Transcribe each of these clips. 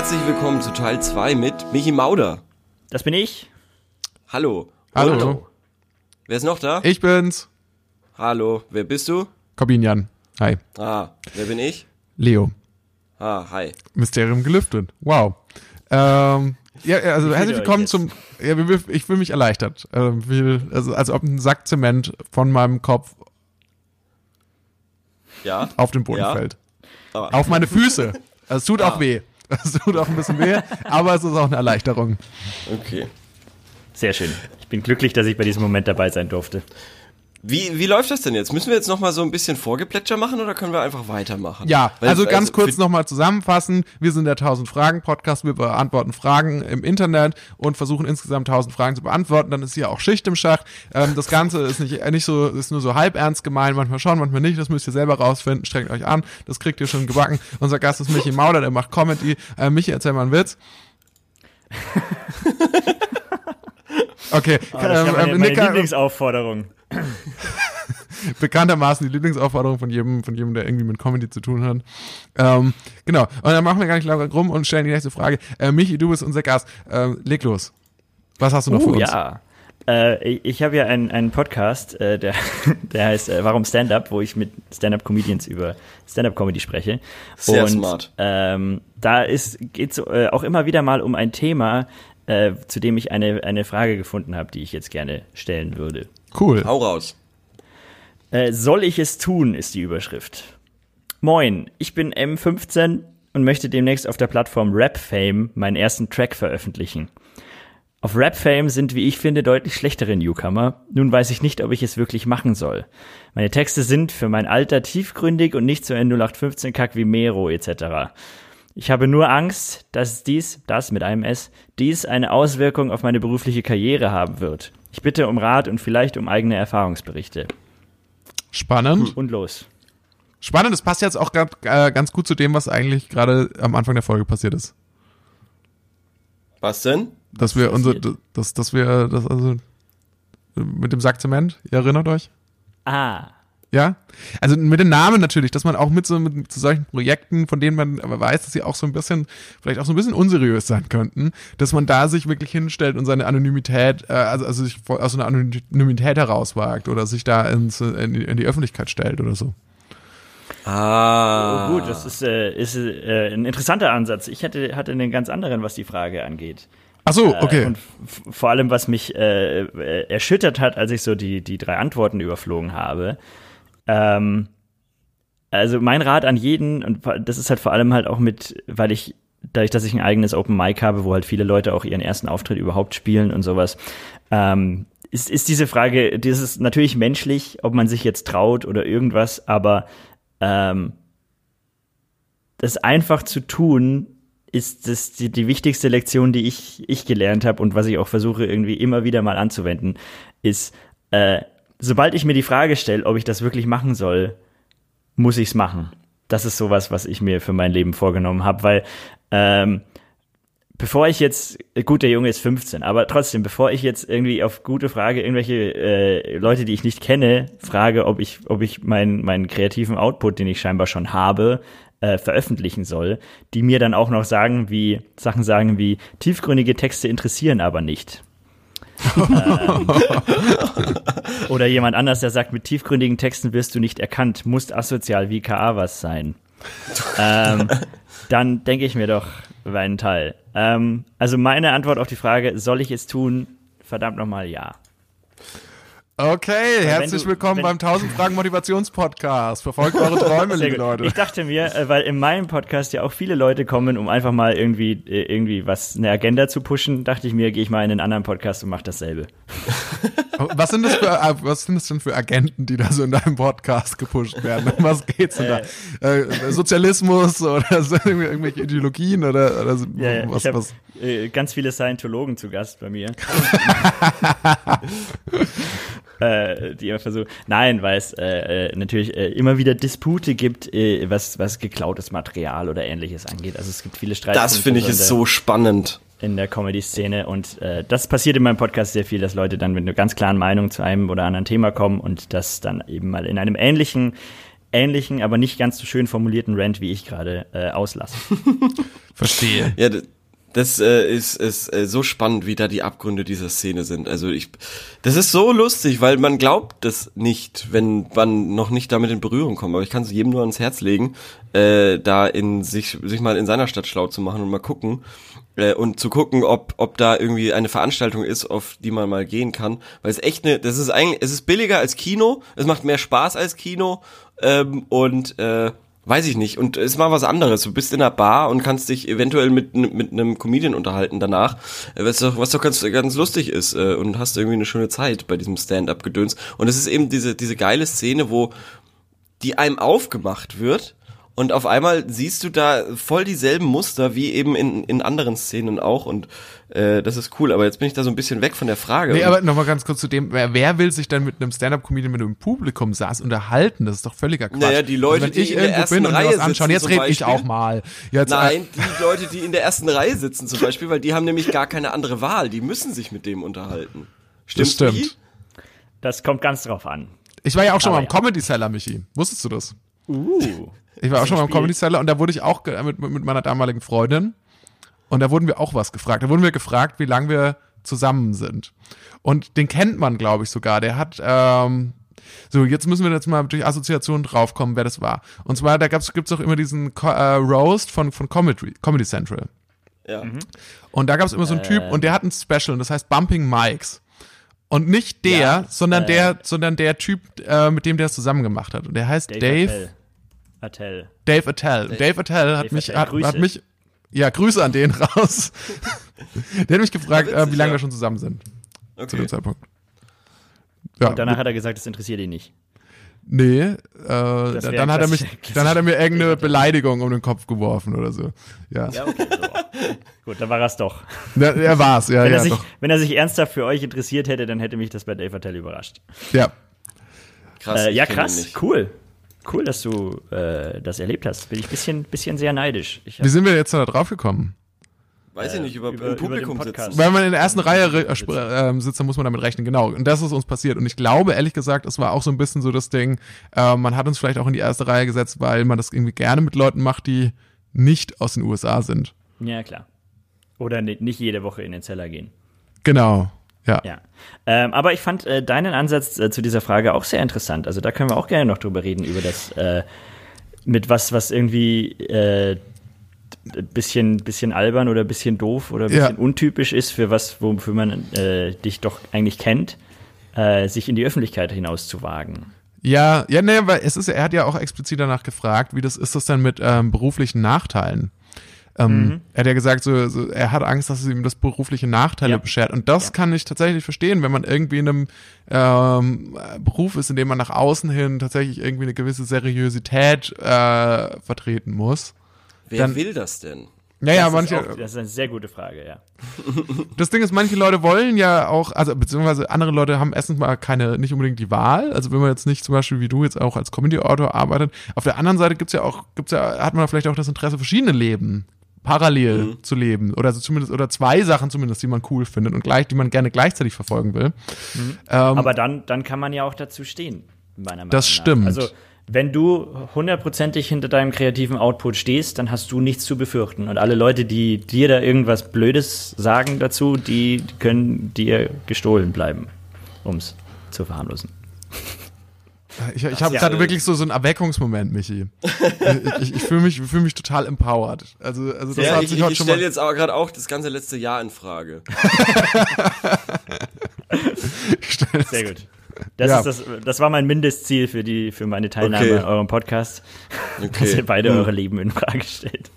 Herzlich willkommen zu Teil 2 mit Michi Mauder. Das bin ich. Hallo. Hallo. Und, wer ist noch da? Ich bin's. Hallo. Wer bist du? Corbinian. Hi. Ah, wer bin ich? Leo. Ah, hi. Mysterium gelüftet. Wow. Ähm, ja, also herzlich willkommen zum. Ja, ich fühle mich erleichtert. Ähm, also, als ob ein Sack Zement von meinem Kopf Ja? auf den Boden Ja. fällt. Ah. Auf meine Füße. Also, es tut auch weh. Es tut auch ein bisschen weh, aber es ist auch eine Erleichterung. Okay. Sehr schön. Ich bin glücklich, dass ich bei diesem Moment dabei sein durfte. Wie, wie läuft das denn jetzt? Müssen wir jetzt noch mal so ein bisschen Vorgeplätscher machen oder können wir einfach weitermachen? Ja, Weil- also ganz kurz für- nochmal zusammenfassen. Wir sind der 1000 Fragen Podcast. Wir beantworten Fragen im Internet und versuchen insgesamt 1000 Fragen zu beantworten. Dann ist hier auch Schicht im Schach. Ähm, das Ganze ist nicht, äh, nicht so, ist nur so halb ernst gemeint. Manchmal schon, manchmal nicht. Das müsst ihr selber rausfinden. Strengt euch an. Das kriegt ihr schon gebacken. Unser Gast ist Michi Mauder, der macht Comedy. Äh, Michi, erzähl mal einen Witz. Okay, ja ähm, meine, ähm, meine Nicker- Lieblingsaufforderung. bekanntermaßen die Lieblingsaufforderung von jedem, von jedem, der irgendwie mit Comedy zu tun hat. Ähm, genau. Und dann machen wir gar nicht lange rum und stellen die nächste Frage. Äh, Michi, du bist unser Gast. Ähm, leg los. Was hast du noch für Uh, uns? ja. Äh, ich ich habe ja einen, einen Podcast, äh, der, der heißt äh, Warum Stand-Up, wo ich mit Stand-Up-Comedians über Stand-Up-Comedy spreche. Sehr Und, smart. Ähm, da geht es äh, auch immer wieder mal um ein Thema, äh, zu dem ich eine, eine Frage gefunden habe, die ich jetzt gerne stellen würde. Cool. Hau raus. Äh, soll ich es tun, ist die Überschrift. Moin, ich bin M15 und möchte demnächst auf der Plattform Rap Fame meinen ersten Track veröffentlichen. Auf Rap Fame sind, wie ich finde, deutlich schlechtere Newcomer. Nun weiß ich nicht, ob ich es wirklich machen soll. Meine Texte sind für mein Alter tiefgründig und nicht so ein 0815 Kack wie Mero etc. Ich habe nur Angst, dass dies, das mit einem S, dies eine Auswirkung auf meine berufliche Karriere haben wird. Ich bitte um Rat und vielleicht um eigene Erfahrungsberichte. Spannend. Und los. Spannend. Das passt jetzt auch grad, äh, ganz gut zu dem, was eigentlich gerade am Anfang der Folge passiert ist. Was denn? Dass wir unser, passiert? dass, dass wir, das also, mit dem Sack Zement, ihr erinnert euch? Ah, Ja, also mit den Namen natürlich, dass man auch mit so mit, zu solchen Projekten, von denen man aber weiß, dass sie auch so ein bisschen, vielleicht auch so ein bisschen unseriös sein könnten, dass man da sich wirklich hinstellt und seine Anonymität, äh, also, also sich aus so einer Anonymität herauswagt oder sich da ins, in, die, in die Öffentlichkeit stellt oder so. Ah. oh gut, das ist, äh, ist äh, ein interessanter Ansatz. Ich hätte, hatte einen ganz anderen, was die Frage angeht. Ach so, Äh, okay. und f- vor allem, was mich äh, äh, erschüttert hat, als ich so die, die drei Antworten überflogen habe. Ähm, also mein Rat an jeden, und das ist halt vor allem halt auch mit, weil ich, dadurch, dass ich ein eigenes Open Mic habe, wo halt viele Leute auch ihren ersten Auftritt überhaupt spielen und sowas, ähm, ist, ist diese Frage, das ist natürlich menschlich, ob man sich jetzt traut oder irgendwas, aber ähm, das einfach zu tun, ist das die, die wichtigste Lektion, die ich, ich gelernt habe und was ich auch versuche irgendwie immer wieder mal anzuwenden, ist, äh, sobald ich mir die Frage stelle, ob ich das wirklich machen soll, muss ich's machen. Das ist sowas, was ich mir für mein Leben vorgenommen habe, weil ähm, bevor ich jetzt, gut, der Junge ist 15, aber trotzdem, bevor ich jetzt irgendwie auf gute Frage irgendwelche äh, Leute, die ich nicht kenne, frage, ob ich, ob ich meinen meinen kreativen Output, den ich scheinbar schon habe, äh, veröffentlichen soll, die mir dann auch noch sagen, wie Sachen sagen wie tiefgründige Texte interessieren aber nicht. oder jemand anders, der sagt, mit tiefgründigen Texten wirst du nicht erkannt, musst asozial wie KA was sein. ähm, dann denke ich mir doch meinen Teil. Ähm, also meine Antwort auf die Frage, soll ich es tun? Verdammt nochmal ja. Okay, herzlich du- willkommen beim 1000 Fragen Motivationspodcast. Verfolgt eure Träume, liebe. Leute. Ich dachte mir, äh, weil in meinem Podcast ja auch viele Leute kommen, um einfach mal irgendwie äh, irgendwie was eine Agenda zu pushen, dachte ich mir, gehe ich mal in einen anderen Podcast und mache dasselbe. Was sind das für, äh, was sind das denn für Agenten, die da so in deinem Podcast gepusht werden? Um was geht's denn da? Äh, Sozialismus oder so, irgendwelche Ideologien oder, oder so, Ja, was, ich habe was? äh, ganz viele Scientologen zu Gast bei mir. äh, die immer versuchen. Nein, weil es äh, äh, natürlich äh, immer wieder Dispute gibt, äh, was, was geklautes Material oder ähnliches angeht. Also es gibt viele Streitpunkte. Das finde ich ist der- so spannend. in der Comedy-Szene und äh, das passiert in meinem Podcast sehr viel, dass Leute dann mit einer ganz klaren Meinung zu einem oder anderen Thema kommen und das dann eben mal in einem ähnlichen ähnlichen, aber nicht ganz so schön formulierten Rant wie ich gerade äh, auslasse. Verstehe. Ja, das äh, ist, ist äh, so spannend, wie da die Abgründe dieser Szene sind. Also ich, das ist so lustig, weil man glaubt das nicht, wenn man noch nicht damit in Berührung kommt. Aber ich kann es jedem nur ans Herz legen, äh, da in sich sich mal in seiner Stadt schlau zu machen und mal gucken äh, und zu gucken, ob ob da irgendwie eine Veranstaltung ist, auf die man mal gehen kann. Weil es echt eine, das ist eigentlich, es ist billiger als Kino, es macht mehr Spaß als Kino ähm, und äh, Weiß ich nicht. Und es mal was anderes. Du bist in einer Bar und kannst dich eventuell mit, mit einem Comedian unterhalten danach, äh, was doch, was doch ganz, ganz lustig ist äh, und hast irgendwie eine schöne Zeit bei diesem Stand-up-Gedöns. Und es ist eben diese, diese geile Szene, wo die einem aufgemacht wird und auf einmal siehst du da voll dieselben Muster wie eben in, in anderen Szenen auch und äh, das ist cool. Aber jetzt bin ich da so ein bisschen weg von der Frage. Nee, aber nochmal ganz kurz zu dem, wer, wer will sich denn mit einem Stand-Up-Comedian, wenn du im Publikum saß, unterhalten? Das ist doch völliger Quatsch. Naja, die Leute, wenn die ich in der irgendwo ersten bin und mir Reihe was anschauen, sitzen jetzt rede ich auch mal. Jetzt, Nein, die Leute, die in der ersten Reihe sitzen zum Beispiel, weil die haben nämlich gar keine andere Wahl. Die müssen sich mit dem unterhalten. Äh, das stimmt. Das kommt ganz drauf an. Ich war ja auch schon Aber mal im ja. Comedy Cellar, Michi. Wusstest du das? Uh. Ich war auch schon mal im. Comedy Cellar und da wurde ich auch mit, mit meiner damaligen Freundin und da wurden wir auch was gefragt. Da wurden wir gefragt, wie lange wir zusammen sind. Und den kennt man, glaube ich, sogar. Der hat, ähm, so, jetzt müssen wir jetzt mal durch Assoziation draufkommen, wer das war. Und zwar, da gab's, gibt's auch immer diesen Co äh, Roast von, von Comedy, Comedy Central. Ja. Und da gab's immer so einen Typ und der hat ein Special und das heißt Bumping Mikes. Und nicht der, Ja, sondern äh, der, sondern der Typ, äh, mit dem der es zusammen gemacht hat. Und der heißt Dave Attell. Attell. Dave Attell. Dave, Attell hat Dave mich, Attell, hat, hat mich, ja, Grüße an den raus. Der hat mich gefragt, äh, wie lange ja. wir schon zusammen sind zu Okay. dem Zeitpunkt. Ja, Danach hat er gesagt, das interessiert ihn nicht. nee, äh, dann, dann hat er mich, dann hat er mir irgendeine Beleidigung um den Kopf geworfen oder so. Ja, Ja, okay. So. Gut, dann war es doch. ja er war's, ja, Wenn, ja, er sich, doch. wenn er sich ernsthaft für euch interessiert hätte, dann hätte mich das bei Dave Attell überrascht. Ja, Krass. Äh, ja, krass. Cool. Cool, dass du äh, das erlebt hast. Bin ich ein bisschen, bisschen sehr neidisch. Wie sind wir jetzt da drauf gekommen? Weiß ich nicht, über, über- im über Publikum Podcast. sitzen. Weil man in der ersten Reihe äh, sitzt, dann muss man damit rechnen, genau. Und das ist uns passiert. Und ich glaube, ehrlich gesagt, es war auch so ein bisschen so das Ding, äh, man hat uns vielleicht auch in die erste Reihe gesetzt, weil man das irgendwie gerne mit Leuten macht, die nicht aus den USA sind. ja, klar. Oder ni- nicht jede Woche in den Zeller gehen. Genau. Ja. Ja. Ähm, aber ich fand äh, deinen Ansatz äh, zu dieser Frage auch sehr interessant. Also da können wir auch gerne noch drüber reden, über das äh, mit was, was irgendwie äh, bisschen, bisschen albern oder bisschen doof oder Ja. bisschen untypisch ist für was, wofür man äh, dich doch eigentlich kennt, äh, sich in die Öffentlichkeit hinaus zu wagen. Ja, ja, nee, weil es ist, er hat ja auch explizit danach gefragt, wie das ist das dann mit ähm, beruflichen Nachteilen. Ähm, Er hat ja gesagt, so, so, er hat Angst, dass es ihm das berufliche Nachteile Ja. beschert. Und das Ja. kann ich tatsächlich verstehen, wenn man irgendwie in einem ähm, Beruf ist, in dem man nach außen hin tatsächlich irgendwie eine gewisse Seriosität äh, vertreten muss. Wer Dann- will das denn? Naja, das, manche, ist auch, das ist eine sehr gute Frage, ja. das Ding ist, manche Leute wollen ja auch, also beziehungsweise andere Leute haben erstens mal keine, nicht unbedingt die Wahl. Also wenn man jetzt nicht zum Beispiel wie du jetzt auch als Comedy-Autor arbeitet. Auf der anderen Seite gibt's ja auch, gibt's ja, hat man vielleicht auch das Interesse, verschiedene Leben parallel zu leben. Oder so zumindest, oder zwei Sachen zumindest, die man cool findet und gleich, die man gerne gleichzeitig verfolgen will. Ähm, Aber dann, dann kann man ja auch dazu stehen, meiner Meinung Das nach. stimmt. Also, wenn du hundertprozentig hinter deinem kreativen Output stehst, dann hast du nichts zu befürchten. Und alle Leute, die dir da irgendwas Blödes sagen dazu, die können dir gestohlen bleiben, um's zu verharmlosen. Ich ich habe ja, gerade wirklich so, so einen Erweckungsmoment, Michi. ich ich, ich fühle mich, fühl mich total empowered. Also, also das Ja, hat ich sich ich, heute ich stelle jetzt aber gerade auch das ganze letzte Jahr in Frage. Sehr gut. Das, Ja. ist das, das war mein Mindestziel für, die, für meine Teilnahme Okay. an eurem Podcast, dass Okay. ihr beide Hm. eure Leben in Frage stellt.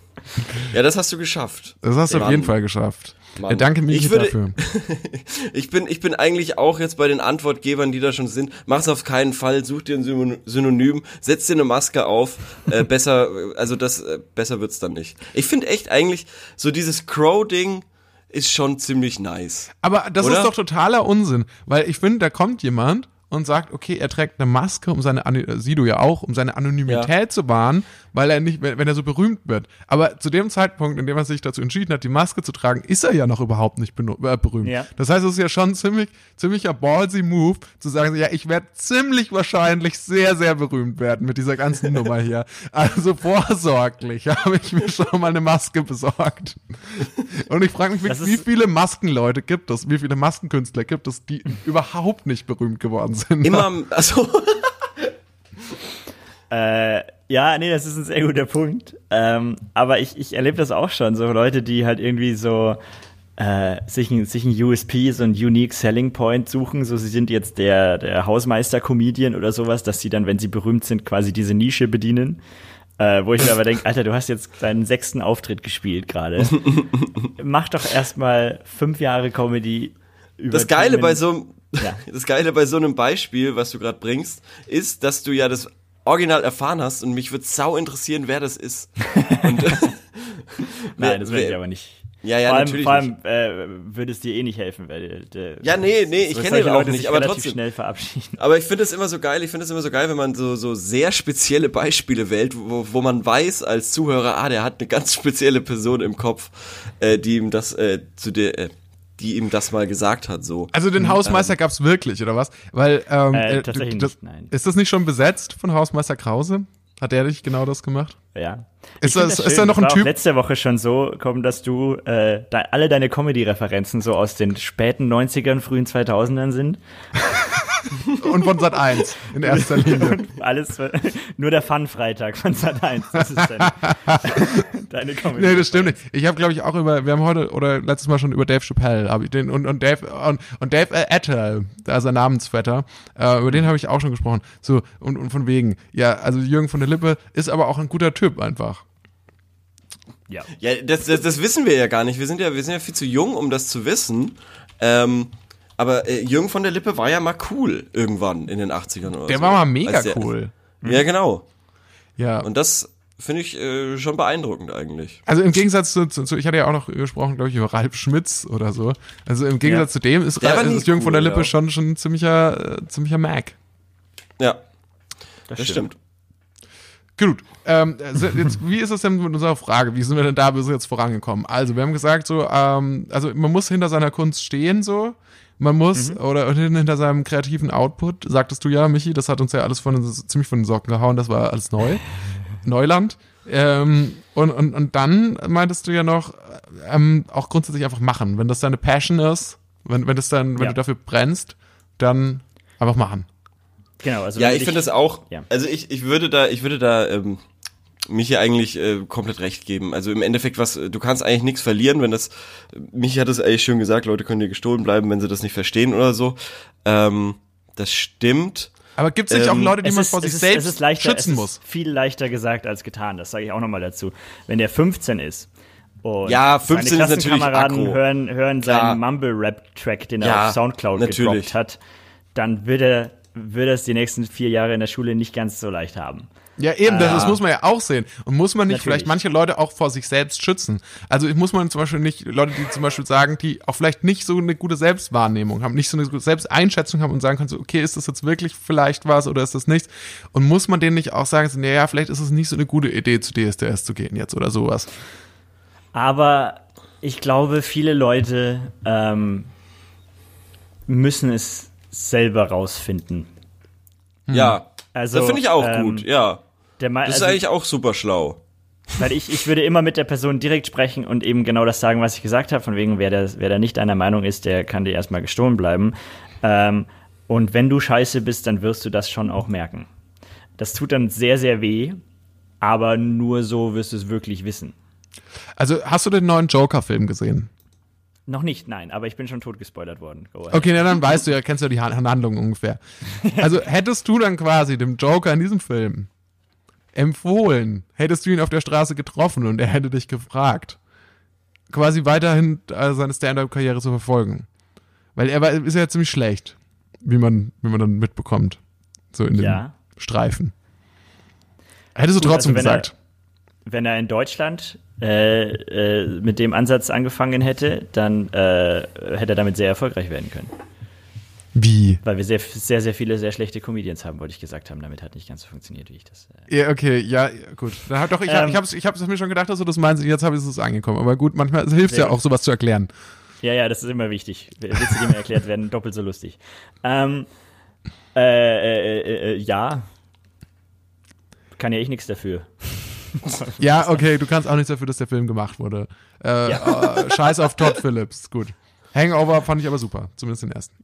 Ja, das hast du geschafft. Das hast du auf Mann. jeden Fall geschafft. Mann. Ja, danke Michi Ich würde- dafür. Ich bin, ich bin eigentlich auch jetzt bei den Antwortgebern, die da schon sind. Mach's auf keinen Fall, such dir ein Syno- Synonym, setz dir eine Maske auf. Äh, besser, also das, äh, besser wird's dann nicht. Ich finde echt eigentlich, so dieses Crow-Ding ist schon ziemlich nice. Aber das Oder? ist doch totaler Unsinn, weil ich finde, da kommt jemand und sagt, okay, er trägt eine Maske, um seine, äh, Sido ja auch, um seine Anonymität Ja. zu wahren, weil er nicht, wenn, er so berühmt wird. Aber zu dem Zeitpunkt, in dem er sich dazu entschieden hat, die Maske zu tragen, ist er ja noch überhaupt nicht äh, berühmt. Ja. Das heißt, es ist ja schon ziemlich, ziemlicher ballsy Move, zu sagen, ja, ich werde ziemlich wahrscheinlich sehr, sehr berühmt werden mit dieser ganzen Nummer hier. Also vorsorglich habe ich mir schon mal eine Maske besorgt. Und ich frage mich, wie ist- viele Maskenleute gibt es, wie viele Maskenkünstler gibt es, die überhaupt nicht berühmt geworden sind? Immer, also, Äh, ja, nee, das ist ein sehr guter Punkt. Ähm, aber ich, ich erlebe das auch schon. So Leute, die halt irgendwie so äh, sich, ein, sich ein USP, so ein Unique Selling Point suchen. So, sie sind jetzt der, der Hausmeister-Comedian oder sowas, dass sie dann, wenn sie berühmt sind, quasi diese Nische bedienen. Äh, wo ich mir aber denke, Alter, du hast jetzt deinen sechsten Auftritt gespielt gerade. Mach doch erstmal fünf Jahre Comedy über das Geile Themen- bei so einem, Ja. das Geile bei so einem Beispiel, was du gerade bringst, ist, dass du ja das Original erfahren hast und mich würde sau interessieren, wer das ist. Und, Nein, das will ich aber nicht. Ja, ja, vor allem, natürlich Vor allem äh, würde es dir eh nicht helfen, weil der, Ja, nee, nee, ich kenne ihn auch Leute nicht, aber trotzdem. schnell verabschieden. Aber ich finde es immer so geil, ich finde es immer so geil, wenn man so, so sehr spezielle Beispiele wählt, wo, wo man weiß als Zuhörer, ah, der hat eine ganz spezielle Person im Kopf, äh, die ihm das, äh, zu der, äh, die ihm das mal gesagt hat, so. Also den Hausmeister gab's wirklich, oder was? Weil, ähm, Äh, äh, tatsächlich das, nicht, nein. Ist das nicht schon besetzt von Hausmeister Krause? Hat der nicht genau das gemacht? Ja. Ist das- das ist da noch ein Typ- Auch letzte Woche schon so kommen, dass du äh, da alle deine Comedy-Referenzen so aus den späten 90ern, frühen 2000ern sind. Und von Sat 1 in erster Linie. Alles, nur der Fun-Freitag von Sat 1. Das ist deine, deine Comedy. Nee, das stimmt nicht. Ich habe, glaube ich, auch über, wir haben heute oder letztes Mal schon über Dave Chappelle, hab ich den und und Dave und, und Dave äh, Attell, also Namensvetter, äh, über den habe ich auch schon gesprochen. So und, und von wegen, ja, also Jürgen von der Lippe ist aber auch ein guter Typ einfach. Ja. Ja, das, das, das wissen wir ja gar nicht. Wir sind ja, wir sind ja viel zu jung, um das zu wissen. Ähm, aber äh, Jürgen von der Lippe war ja mal cool irgendwann in den 80ern oder Der so. war mal mega der- cool. Ja, genau. Ja. Und das finde ich äh, schon beeindruckend eigentlich. Also im Gegensatz zu, zu, zu ich hatte ja auch noch gesprochen, glaube ich, über Ralf Schmitz oder so. Also im Gegensatz Ja. zu dem ist, Ra- ist Jürgen von der cool, Lippe ja. schon schon ein ziemlicher äh, ziemlicher Mac. Ja, Das, das stimmt. Gut, ähm, also jetzt, wie ist es denn mit unserer Frage? Wie sind wir denn da bis jetzt vorangekommen? Also, wir haben gesagt, so, ähm, also man muss hinter seiner Kunst stehen, so. Man muss, oder hinter seinem kreativen Output, sagtest du ja, Michi, das hat uns ja alles von, ziemlich von den Socken gehauen, das war alles neu. Neuland. Ähm, und, und, und dann meintest du ja noch, ähm, auch grundsätzlich einfach machen. Wenn das deine Passion ist, wenn, wenn das dann, wenn Ja. du dafür brennst, dann einfach machen. Genau, also Ja, ich finde es auch. Ja. Also ich, ich würde da, ich würde da ähm, Michi eigentlich äh, komplett recht geben. Also im Endeffekt, was du kannst eigentlich nichts verlieren, wenn das. Michi hat es eigentlich schön gesagt, Leute können dir gestohlen bleiben, wenn sie das nicht verstehen oder so. Ähm, das stimmt. Aber gibt es nicht Ähm, auch Leute, die es man ist, vor sich ist, selbst es ist leichter, schützen es muss? Ist viel leichter gesagt als getan, das sage ich auch nochmal dazu. Wenn der 15 ist und Ja, 15 ist seine natürlich Klassenkameraden aggro. hören, hören Klar. seinen Mumble-Rap-Track, den er Ja, auf Soundcloud natürlich. gedroppt hat, dann wird er, wird er es die nächsten vier Jahre in der Schule nicht ganz so leicht haben. Ja, eben, das, Ah. das muss man ja auch sehen. Und muss man nicht Natürlich. vielleicht manche Leute auch vor sich selbst schützen? Also muss man zum Beispiel nicht, Leute, die zum Beispiel sagen, die auch vielleicht nicht so eine gute Selbstwahrnehmung haben, nicht so eine gute Selbsteinschätzung haben und sagen können, so, okay, ist das jetzt wirklich vielleicht was oder ist das nichts? Und muss man denen nicht auch sagen, so, naja, vielleicht ist es nicht so eine gute Idee, zu DSDS zu gehen jetzt oder sowas? Aber ich glaube, viele Leute ähm, müssen es selber rausfinden. Ja. Also, das finde ich auch ähm, gut, ja. Der Das ist also- eigentlich auch super schlau. Weil ich, ich würde immer mit der Person direkt sprechen und eben genau das sagen, was ich gesagt habe, von wegen, wer da, wer da nicht einer Meinung ist, der kann dir erstmal gestohlen bleiben. Ähm, und wenn du scheiße bist, dann wirst du das schon auch merken. Das tut dann sehr, sehr weh, aber nur so wirst du es wirklich wissen. Also hast du den neuen Joker-Film gesehen? Noch nicht, nein, aber ich bin schon tot gespoilert worden. Okay, na, dann weißt du ja, kennst du ja die Han- Handlung ungefähr. Also hättest du dann quasi dem Joker in diesem Film empfohlen, hättest du ihn auf der Straße getroffen und er hätte dich gefragt, quasi weiterhin äh, seine Stand-up-Karriere zu verfolgen. Weil er war, ist ja ziemlich schlecht, wie man, wie man dann mitbekommt. So in dem Ja. Streifen. Hättest du trotzdem also wenn er- gesagt. Wenn er in Deutschland äh, äh, mit dem Ansatz angefangen hätte, dann äh, hätte er damit sehr erfolgreich werden können. Wie? Weil wir sehr, sehr, sehr viele sehr schlechte Comedians haben, wollte ich gesagt haben. Damit hat nicht ganz so funktioniert, wie ich das. Äh Ja, okay, ja, gut. Da, doch, ich, Ähm. ich, hab's, ich hab's mir schon gedacht, dass du das meinst. Jetzt habe ich es angekommen. Aber gut, manchmal hilft es ja auch, sowas zu erklären. Ja, ja, das ist immer wichtig. Witze, die mir erklärt werden, doppelt so lustig. Ähm, äh, äh, äh, äh, ja. Kann ja ich nichts dafür. Ja, okay, du kannst auch nichts dafür, dass der Film gemacht wurde. Äh, äh, Scheiß auf Todd Phillips, gut. Hangover fand ich aber super, zumindest den ersten.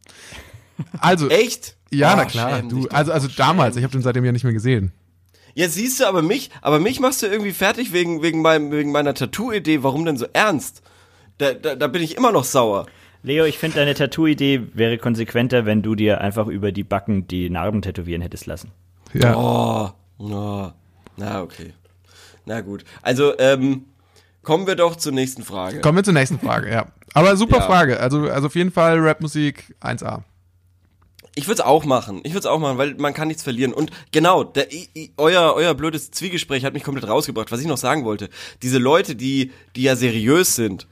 Also, Echt? ja, Oh, na klar, schäm du, also, also damals, ich habe den seitdem ja nicht mehr gesehen. Ja, siehst du, aber mich, aber mich machst du irgendwie fertig wegen, wegen, meinem, wegen meiner Tattoo-Idee. Warum denn so ernst? Da, da, da bin ich immer noch sauer. Leo, ich finde, deine Tattoo-Idee wäre konsequenter, wenn du dir einfach über die Backen die Narben tätowieren hättest lassen. Ja. Oh, oh. na okay. Na gut. Also, ähm, kommen wir doch zur nächsten Frage. Kommen wir zur nächsten Frage, ja. Aber super Ja. Frage. Also, also auf jeden Fall Rapmusik 1A. Ich würde es auch machen. Ich würde es auch machen, weil man kann nichts verlieren. Und genau, der, i, i, euer, euer blödes Zwiegespräch hat mich komplett rausgebracht. Was ich noch sagen wollte, diese Leute, die, die ja seriös sind,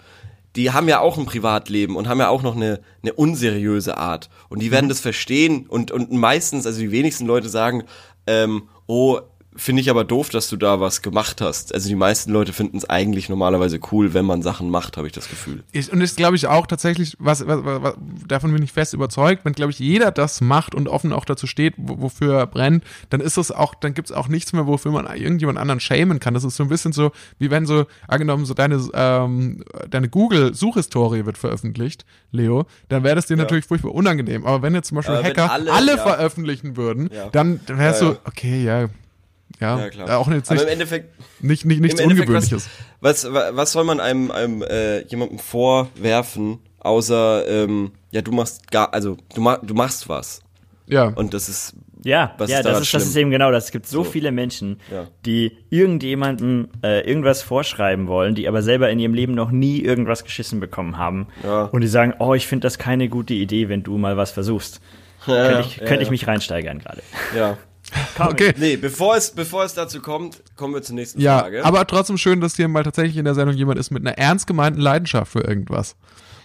die haben ja auch ein Privatleben und haben ja auch noch eine, eine unseriöse Art. Und die werden das verstehen und, und meistens, also die wenigsten Leute sagen, ähm, oh, finde ich aber doof, dass du da was gemacht hast. Also die meisten Leute finden es eigentlich normalerweise cool, wenn man Sachen macht, habe ich das Gefühl. Ich, und das glaube ich auch tatsächlich, was, was, was, davon bin ich fest überzeugt, wenn, glaube ich, jeder das macht und offen auch dazu steht, wo, wofür er brennt, dann ist es auch, dann gibt es auch nichts mehr, wofür man irgendjemand anderen schämen kann. Das ist so ein bisschen so, wie wenn so, angenommen, so deine, ähm, deine Google-Suchhistorie wird veröffentlicht, Leo, dann wäre das dir natürlich furchtbar unangenehm. Aber wenn jetzt zum Beispiel wenn Hacker alle, alle- ja. veröffentlichen würden, Ja. dann, es Ja, so, ja. okay, ja, ja, Ja, klar. auch jetzt aber im nicht, Endeffekt, nicht, nicht, nichts Im Endeffekt, Ungewöhnliches. Was, was, was soll man einem, einem äh, jemandem vorwerfen, außer ähm, ja du machst gar, also du, ma du machst was Ja. und das ist Ja, Was ja ist das, ist, das ist eben genau das. Es gibt so, So. viele Menschen, Ja. die irgendjemandem äh, irgendwas vorschreiben wollen, die aber selber in ihrem Leben noch nie irgendwas geschissen bekommen haben. Ja. Und die sagen, oh, ich finde das keine gute Idee, wenn du mal was versuchst. könnte ich, ja, könnte ich ja. mich reinsteigern gerade. ja. Okay. Nee, bevor es bevor es dazu kommt, kommen wir zur nächsten Ja, Frage. aber trotzdem schön, dass hier mal tatsächlich in der Sendung jemand ist mit einer ernst gemeinten Leidenschaft für irgendwas.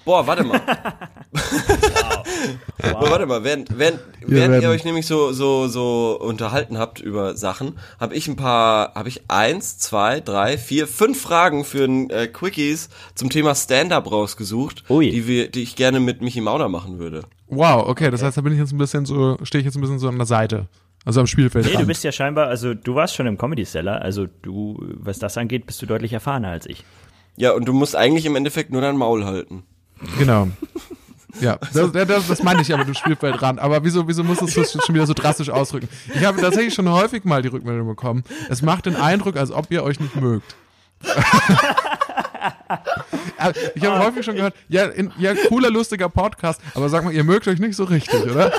Boah, warte mal. Boah, warte mal, während, während, während ihr euch nämlich so, so, so unterhalten habt über Sachen, habe ich ein paar, habe ich eins, zwei, drei, vier, fünf Fragen für ein äh, Quickies zum Thema Stand-Up rausgesucht, Ui. die wir, die ich gerne mit Michi Mauder machen würde. Wow, okay, das heißt, da bin ich jetzt ein bisschen so, stehe ich jetzt ein bisschen so an der Seite. Also am Spielfeld. Nee, du bist ja scheinbar, also du warst schon im Comedy Seller, also du, was das angeht, bist du deutlich erfahrener als ich. Ja, und du musst eigentlich im Endeffekt nur dein Maul halten. Genau. Ja, das, das, das meine ich aber, du Spielfeldrand. Aber wieso, wieso musst du es schon wieder so drastisch ausdrücken? Ich habe tatsächlich schon häufig mal die Rückmeldung bekommen. Es macht den Eindruck, als ob ihr euch nicht mögt. Also, ich habe häufig schon gehört, ja, in, ja, cooler, lustiger Podcast, aber sag mal, ihr mögt euch nicht so richtig, oder?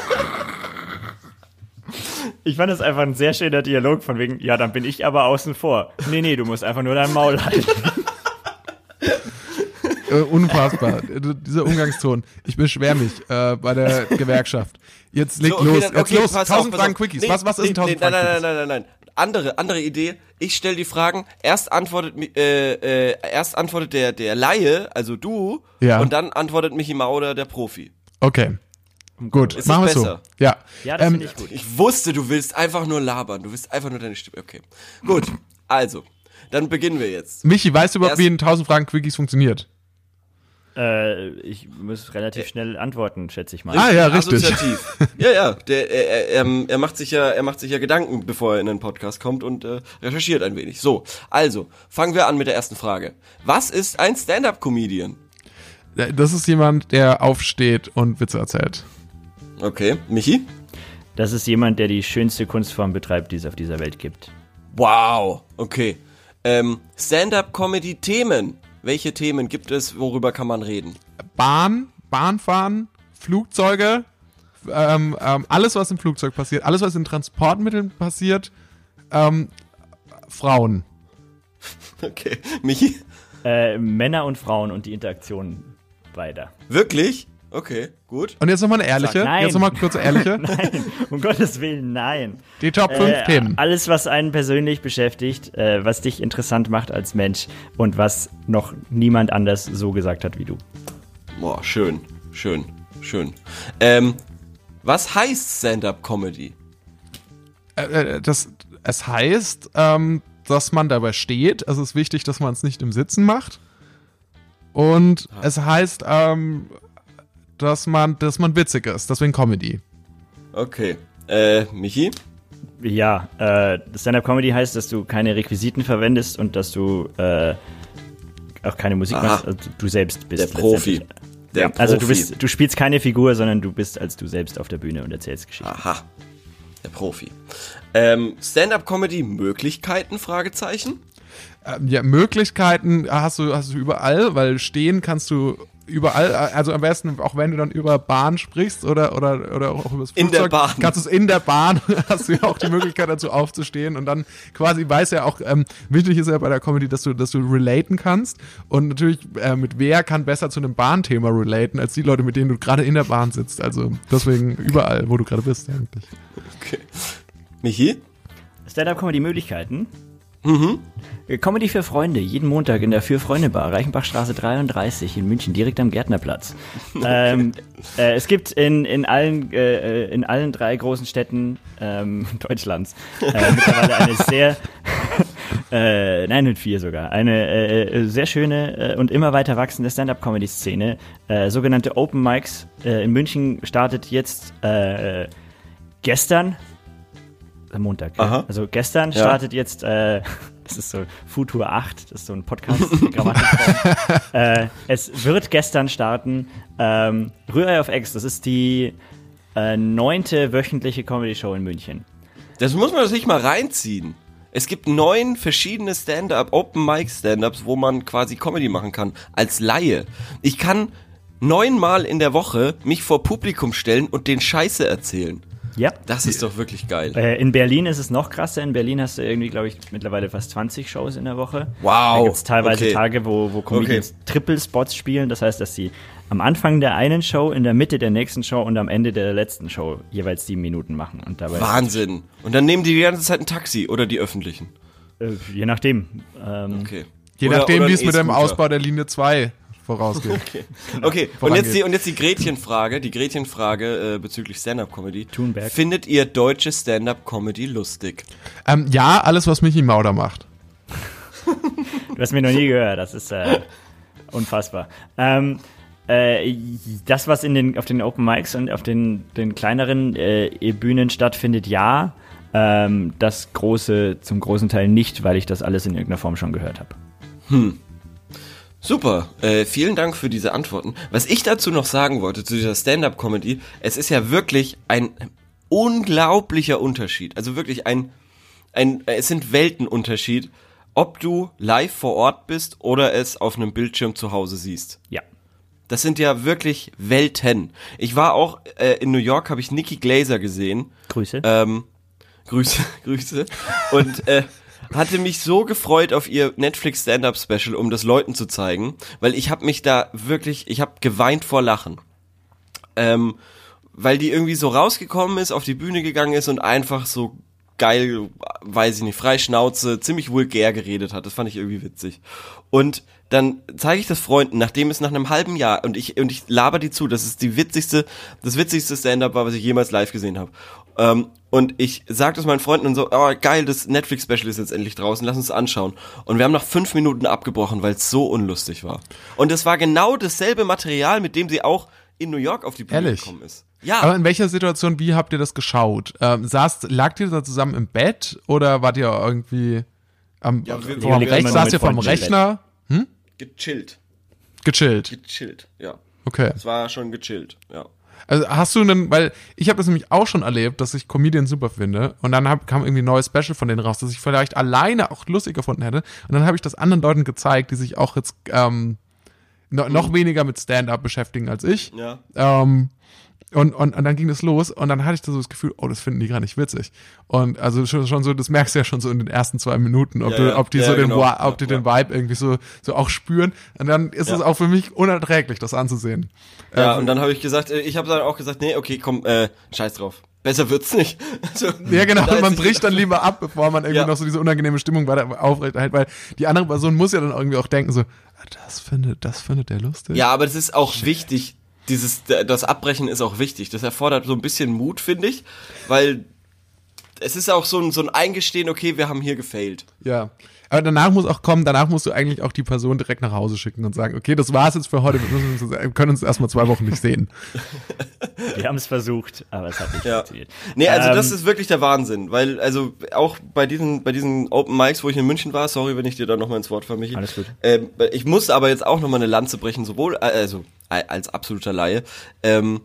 Ich fand es einfach ein sehr schöner Dialog von wegen, ja, dann bin ich aber außen vor. Nee, nee, du musst einfach nur dein Maul halten. Äh, unfassbar. Äh, Dieser Umgangston. Ich beschwer mich äh, bei der Gewerkschaft. Jetzt leg So, okay, los. dann- Jetzt okay, los. pass auf, 1000 pass Fragen. Quickies. Nee, was, was ist nee, ein 1000 nee, Fragen nein, nein, Quickies? nein, nein, nein, nein. Andere, andere Idee. Ich stelle die Fragen. Erst antwortet, äh, äh, erst antwortet der, der Laie, also du, Ja. und dann antwortet Michi Mauder, der Profi. Okay. Gut, Ist machen wir das so. Ja. Ja, das Ähm, finde ich gut. Ich wusste, du willst einfach nur labern. Du willst einfach nur deine Stimme. Okay. Gut. Also, dann beginnen wir jetzt. Michi, weißt du überhaupt, Erst- wie ein 1000 Fragen Quickies funktioniert? Äh, ich muss relativ schnell antworten, schätze ich mal. Ah, ja, richtig. Assoziativ. ja, ja. Der, er, er, er, er macht sich ja, er macht sich ja Gedanken, bevor er in den Podcast kommt und äh, recherchiert ein wenig. So, also fangen wir an mit der ersten Frage. Was ist ein Stand-up-Comedian? Äh, Das ist jemand, der aufsteht und Witze erzählt. Okay, Michi? Das ist jemand, der die schönste Kunstform betreibt, die es auf dieser Welt gibt. Wow. Okay. Ähm, Stand-up-Comedy-Themen. Welche Themen gibt es? Worüber kann man reden? Bahn, Bahnfahren, Flugzeuge, ähm, ähm, alles, was im Flugzeug passiert, alles, was in Transportmitteln passiert, ähm, Frauen. Okay, Michi? Äh, Männer und Frauen und die Interaktion beider. Wirklich? Okay, gut. Und jetzt nochmal eine ehrliche, Sag nein. jetzt nochmal kurz eine ehrliche. Nein, um Gottes Willen, nein. Die Top 5 Äh, Themen. Alles, was einen persönlich beschäftigt, äh, was dich interessant macht als Mensch und was noch niemand anders so gesagt hat wie du. Boah, schön, schön, schön. Ähm, Was heißt Stand-up-Comedy? Äh, äh, das, es heißt, ähm, dass man dabei steht. Also es ist wichtig, dass man es nicht im Sitzen macht. Und Ah. es heißt, ähm, dass man, dass man witzig ist. Deswegen Comedy. Okay. Äh, Michi? Ja, äh, Stand-Up-Comedy heißt, dass du keine Requisiten verwendest und dass du äh, auch keine Musik Aha. machst, also du selbst bist. Der Profi. Der ja, also du Profi. bist, du spielst keine Figur, sondern du bist als du selbst auf der Bühne und erzählst Geschichten. Aha. Der Profi. Ähm, Stand-up-Comedy Möglichkeiten? Fragezeichen. Ähm, ja, Möglichkeiten hast du, hast du überall, weil stehen kannst du überall, also am besten, auch wenn du dann über Bahn sprichst oder, oder, oder auch über das In der Flugzeug, Bahn. kannst du es in der Bahn, hast du ja auch die Möglichkeit dazu aufzustehen und dann quasi weiß ja auch, ähm, wichtig ist ja bei der Comedy, dass du, dass du relaten kannst und natürlich äh, mit wer kann besser zu einem Bahnthema relaten, als die Leute, mit denen du gerade in der Bahn sitzt, also deswegen überall, wo du gerade bist eigentlich. Okay. Michi? Stand-Up-Comedy-Möglichkeiten. Mhm. Comedy für Freunde, jeden Montag in der Für-Freunde-Bar, Reichenbachstraße 33 in München, direkt am Gärtnerplatz. ähm, äh, es gibt in, in, allen, äh, in allen drei großen Städten ähm, Deutschlands äh, mittlerweile eine sehr, äh, nein, in vier sogar, eine äh, sehr schöne äh, und immer weiter wachsende Stand-Up-Comedy-Szene. Äh, sogenannte Open Mics äh, in München startet jetzt äh, gestern Montag. Aha. Also gestern Ja. startet jetzt, äh, das ist so Futur 8, das ist so ein Podcast, äh, es wird gestern starten, ähm, Rührei auf Ex, das ist die äh, neunte wöchentliche Comedy-Show in München. Das muss man sich mal reinziehen. Es gibt neun verschiedene Stand-up, Open Mic Stand-ups, wo man quasi Comedy machen kann als Laie. Ich kann neunmal in der Woche mich vor Publikum stellen und den Scheiße erzählen. Ja. Das ist doch wirklich geil. Äh, in Berlin ist es noch krasser. In Berlin hast du irgendwie, glaube ich, mittlerweile fast 20 Shows in der Woche. Wow. Da gibt es teilweise Okay. Tage, wo, wo Comedians Triple-Spots spielen. Das heißt, dass sie am Anfang der einen Show, in der Mitte der nächsten Show und am Ende der letzten Show jeweils sieben Minuten machen. Und dabei Wahnsinn. Und dann nehmen die die ganze Zeit ein Taxi oder die öffentlichen. Äh, je nachdem. Ähm, Okay. Je Oder- nachdem, wie es mit dem. Ausbau der Linie 2 vorausgeht. Okay, und vorangeht. jetzt, die, und jetzt die Gretchenfrage, die Gretchenfrage äh, bezüglich Stand-Up-Comedy. Thunberg. Findet ihr deutsche Stand-Up-Comedy lustig? ähm, ja, alles, was Michi Mauder macht. Du hast mir noch nie gehört, das ist äh, unfassbar. Ähm, äh, das, was in den, auf den Open Mics und auf den, den kleineren äh, Bühnen stattfindet, ja. Ähm, das große, zum großen Teil nicht, weil ich das alles in irgendeiner Form schon gehört habe. Super, äh, vielen Dank für diese Antworten. Was ich dazu noch sagen wollte, zu dieser Stand-Up-Comedy, es ist ja wirklich ein unglaublicher Unterschied. Also wirklich ein, ein, es sind Weltenunterschied, ob du live vor Ort bist oder es auf einem Bildschirm zu Hause siehst. Ja. Das sind ja wirklich Welten. Ich war auch äh, in New York, habe ich Nikki Glaser gesehen. Grüße. Ähm, Grüße, Grüße. Und äh, hatte mich so gefreut auf ihr Netflix Stand-up Special, um das Leuten zu zeigen, weil ich habe mich da wirklich, ich habe geweint vor Lachen. Ähm, weil die irgendwie so rausgekommen ist, auf die Bühne gegangen ist und einfach so geil, weiß ich nicht, frei Schnauze, ziemlich vulgär geredet hat. Das fand ich irgendwie witzig. Und dann zeige ich das Freunden, nachdem es nach einem halben Jahr und ich und ich laber die zu, das ist die witzigste, das witzigste Stand-up war, was ich jemals live gesehen habe. Ähm, und ich sag das meinen Freunden und so, oh geil, das Netflix-Special ist jetzt endlich draußen, lass uns anschauen. Und wir haben nach fünf Minuten abgebrochen, weil es so unlustig war. Und es war genau dasselbe Material, mit dem sie auch in New York auf die Bühne Ehrlich? gekommen ist. Ja. Aber in welcher Situation, wie habt ihr das geschaut? Ähm, saßt, lagt ihr da zusammen im Bett oder wart ihr irgendwie am, Ja, wir- vorm wir- Rech, mit ihr vorm. Rechner? gechillt. Gechillt. Gechillt, ja. Okay. Es war schon gechillt, ja. Also hast du einen, weil ich habe das nämlich auch schon erlebt, dass ich Comedians super finde und dann hab, kam irgendwie ein neues Special von denen raus, das ich vielleicht alleine auch lustig gefunden hätte und dann habe ich das anderen Leuten gezeigt, die sich auch jetzt ähm, no, noch weniger mit Stand-up beschäftigen als ich. Ja. Ähm, und, und, und dann ging das los und dann hatte ich da so das Gefühl, oh, das finden die gar nicht witzig. Und also schon, schon so, das merkst du ja schon so in den ersten zwei Minuten, ob, Ja, du, ja. ob die Ja, so den, genau. Ob die den Vibe irgendwie so, so auch spüren. Und dann ist es auch für mich unerträglich, das anzusehen. Ja, Ähm, und dann habe ich gesagt, äh, ich habe dann auch gesagt, nee, okay, komm, äh, scheiß drauf. Besser wird's nicht. Also, Ja, genau, ist man bricht dann lieber ab, bevor man irgendwie Ja. noch so diese unangenehme Stimmung weiter aufrechterhält, weil die andere Person muss ja dann irgendwie auch denken so, ah, das findet, das findet der lustig. Ja, aber das ist auch wichtig, dieses, das Abbrechen ist auch wichtig. Das erfordert so ein bisschen Mut, finde ich, weil es ist auch so ein, so ein Eingestehen, okay, wir haben hier gefailt. Ja. Aber danach muss auch kommen, danach musst du eigentlich auch die Person direkt nach Hause schicken und sagen, okay, das war's jetzt für heute, wir, können uns erstmal zwei Wochen nicht sehen. Wir haben es versucht, aber es hat nicht Ja. funktioniert. Nee, also Ähm, das ist wirklich der Wahnsinn, weil also auch bei diesen bei diesen Open Mics, wo ich in München war, sorry, wenn ich dir da noch mal ins Wort vermiche. Alles gut. Ähm, ich muss aber jetzt auch noch mal eine Lanze brechen, sowohl äh, also äh, als absoluter Laie, ähm,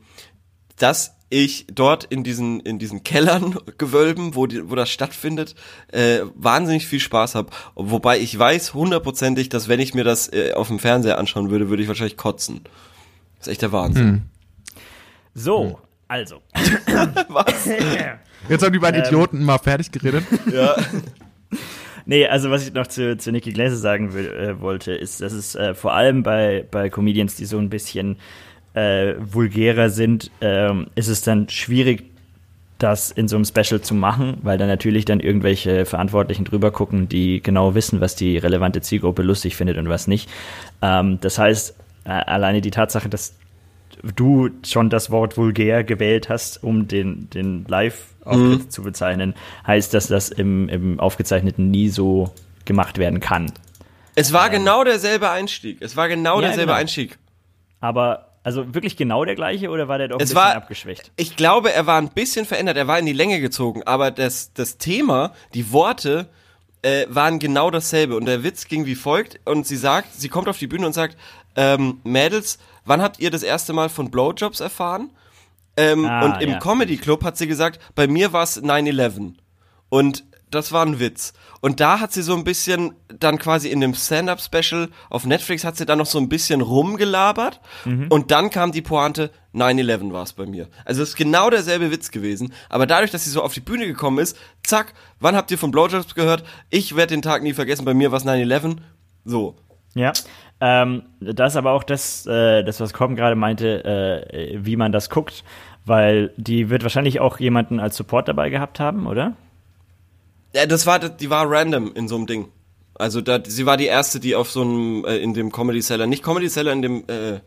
dass ich dort in diesen in diesen Kellern Gewölben, wo die, wo das stattfindet, äh, wahnsinnig viel Spaß habe. Wobei ich weiß hundertprozentig, dass wenn ich mir das äh, auf dem Fernseher anschauen würde, würde ich wahrscheinlich kotzen. Das ist echt der Wahnsinn. So, also. Was? Jetzt haben die Ähm. beiden Idioten mal fertig geredet. Ja. Nee, also was ich noch zu, zu Nikki Glaser sagen will, äh, wollte, ist, dass es äh, vor allem bei, bei Comedians, die so ein bisschen äh, vulgärer sind, ähm, ist es dann schwierig, das in so einem Special zu machen, weil da natürlich dann irgendwelche Verantwortlichen drüber gucken, die genau wissen, was die relevante Zielgruppe lustig findet und was nicht. Ähm, das heißt, alleine die Tatsache, dass du schon das Wort vulgär gewählt hast, um den, den Live-Auftritt zu bezeichnen, heißt, dass das im, im Aufgezeichneten nie so gemacht werden kann. Es war genau derselbe Einstieg. Es war genau Ja, derselbe genau. Einstieg. Aber, also wirklich genau der gleiche oder war der doch ein Es bisschen war- abgeschwächt? Ich glaube, er war ein bisschen verändert. Er war in die Länge gezogen, aber das, das Thema, die Worte, äh, waren genau dasselbe. Und der Witz ging wie folgt. Und sie sagt, sie kommt auf die Bühne und sagt, ähm, Mädels, wann habt ihr das erste Mal von Blowjobs erfahren? Ähm, Ah, und im ja. Comedy Club hat sie gesagt, bei mir war es 9-11. Und das war ein Witz. Und da hat sie so ein bisschen, dann quasi in dem Stand-Up-Special auf Netflix hat sie dann noch so ein bisschen rumgelabert. Und dann kam die Pointe, 9-11 war es bei mir. Also es ist genau derselbe Witz gewesen. Aber dadurch, dass sie so auf die Bühne gekommen ist, zack, wann habt ihr von Blowjobs gehört? Ich werde den Tag nie vergessen, bei mir war es 9-11. So. Ja. Ähm, das ist aber auch das, äh, das was Corbin gerade meinte, äh, wie man das guckt, weil die wird wahrscheinlich auch jemanden als Support dabei gehabt haben, oder? Ja, das war, die war random in so einem Ding. Also da, sie war die erste, die auf so einem, äh, in dem Comedy Cellar, nicht Comedy Cellar, in dem äh,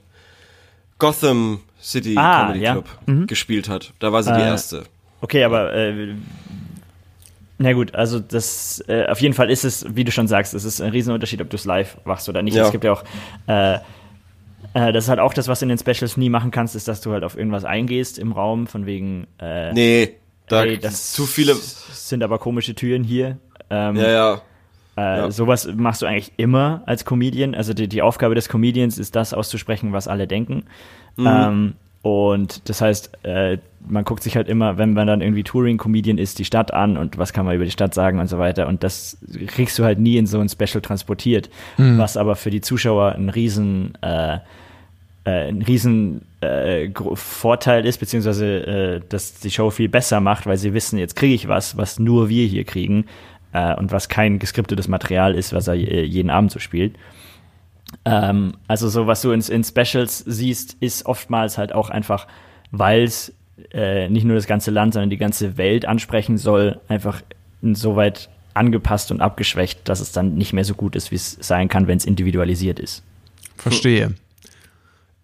Gotham City Ah, Comedy ja. Club gespielt hat. Da war sie die Äh, erste. Okay, aber äh, na gut, also das äh, auf jeden Fall ist es, wie du schon sagst, es ist ein Riesenunterschied, ob du es live machst oder nicht. Ja. Es gibt ja auch äh, äh, das ist halt auch das, was du in den Specials nie machen kannst, ist, dass du halt auf irgendwas eingehst im Raum, von wegen, äh, Nee, da hey, das zu viele. sind aber komische Türen hier. Ähm, Ja, ja. Äh, Ja. Sowas machst du eigentlich immer als Comedian. Also die, die Aufgabe des Comedians ist das auszusprechen, was alle denken. Mhm. Ähm, und das heißt, äh, man guckt sich halt immer, wenn man dann irgendwie Touring-Comedian ist, die Stadt an und was kann man über die Stadt sagen und so weiter. Und das kriegst du halt nie in so ein Special transportiert, was aber für die Zuschauer ein riesen, äh, äh, ein riesen äh, Vorteil ist, beziehungsweise äh, dass die Show viel besser macht, weil sie wissen, jetzt kriege ich was, was nur wir hier kriegen äh, und was kein geskriptetes Material ist, was er äh, jeden Abend so spielt. Ähm, also so, was du in, in Specials siehst, ist oftmals halt auch einfach, weil es äh, nicht nur das ganze Land, sondern die ganze Welt ansprechen soll, einfach insoweit angepasst und abgeschwächt, dass es dann nicht mehr so gut ist, wie es sein kann, wenn es individualisiert ist. Verstehe.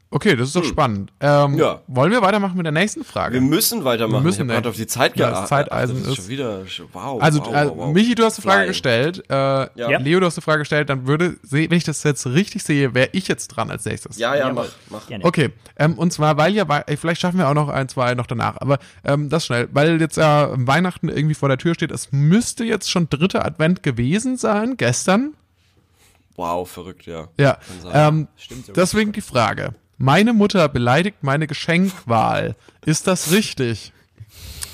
Okay, das ist doch spannend. Ähm, Hm. Ja. Wollen wir weitermachen mit der nächsten Frage? Wir müssen weitermachen. Wir müssen, ich ne? gerade auf die Zeit Ja, geachtet. das Zeiteisen Ach, das ist- schon wieder. Wow. Also, wow, äh, wow, wow. Michi, du hast die Frage Flying. gestellt. Äh, Ja. Leo, du hast die Frage gestellt. Dann würde, wenn ich das jetzt richtig sehe, wäre ich jetzt dran als nächstes. Ja, ja, Jawohl. mach, mach. Gerne. Okay, ähm, und zwar, weil ja, vielleicht schaffen wir auch noch ein, zwei noch danach, aber ähm, das schnell, weil jetzt ja Weihnachten irgendwie vor der Tür steht, es müsste jetzt schon dritter Advent gewesen sein, gestern. Wow, verrückt, ja. Ja, ähm, Stimmt deswegen die Frage. Meine Mutter beleidigt meine Geschenkwahl. Ist das richtig?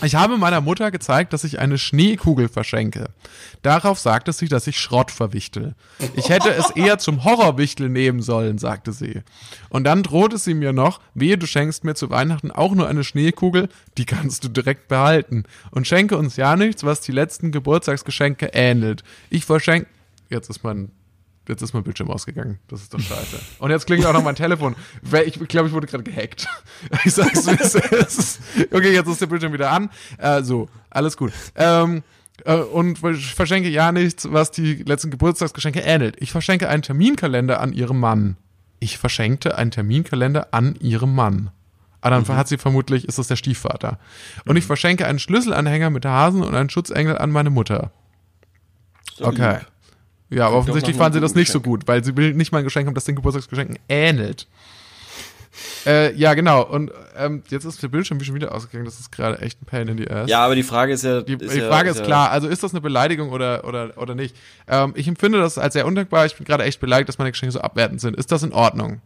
Ich habe meiner Mutter gezeigt, dass ich eine Schneekugel verschenke. Darauf sagte sie, dass ich Schrott verwichtel. Ich hätte es eher zum Horrorwichtel nehmen sollen, sagte sie. Und dann drohte sie mir noch, wehe, du schenkst mir zu Weihnachten auch nur eine Schneekugel, die kannst du direkt behalten. Und schenke uns ja nichts, was die letzten Geburtstagsgeschenke ähnelt. Ich verschenke... Jetzt ist mein Jetzt ist mein Bildschirm ausgegangen. Das ist doch scheiße. Und jetzt klingelt auch noch mein Telefon. Ich glaube, ich wurde gerade gehackt. Ich sag's wie es ist. Okay, jetzt ist der Bildschirm wieder an. Äh, so, alles gut. Ähm, äh, und ich verschenke ja nichts, was die letzten Geburtstagsgeschenke ähnelt. Ich verschenke einen Terminkalender an ihrem Mann. ich verschenkte einen Terminkalender an ihrem Mann. Aber dann hat sie vermutlich, ist das der Stiefvater. Und ich verschenke einen Schlüsselanhänger mit Hasen und einen Schutzengel an meine Mutter. So Okay. lieb. Ja, aber offensichtlich fanden sie das nicht so Geschenk. gut, weil sie will nicht mal ein Geschenk haben, das den Geburtstagsgeschenken ähnelt. Äh, ja, genau. Und ähm, jetzt ist der Bildschirm schon wieder ausgegangen. Das ist gerade echt ein Pain in the ass. Ja, aber die Frage ist ja. Die, ist die ja, Frage ist, ja, klar, also ist das eine Beleidigung oder, oder, oder nicht? Ähm, ich empfinde das als sehr undankbar. Ich bin gerade echt beleidigt, dass meine Geschenke so abwertend sind. Ist das in Ordnung?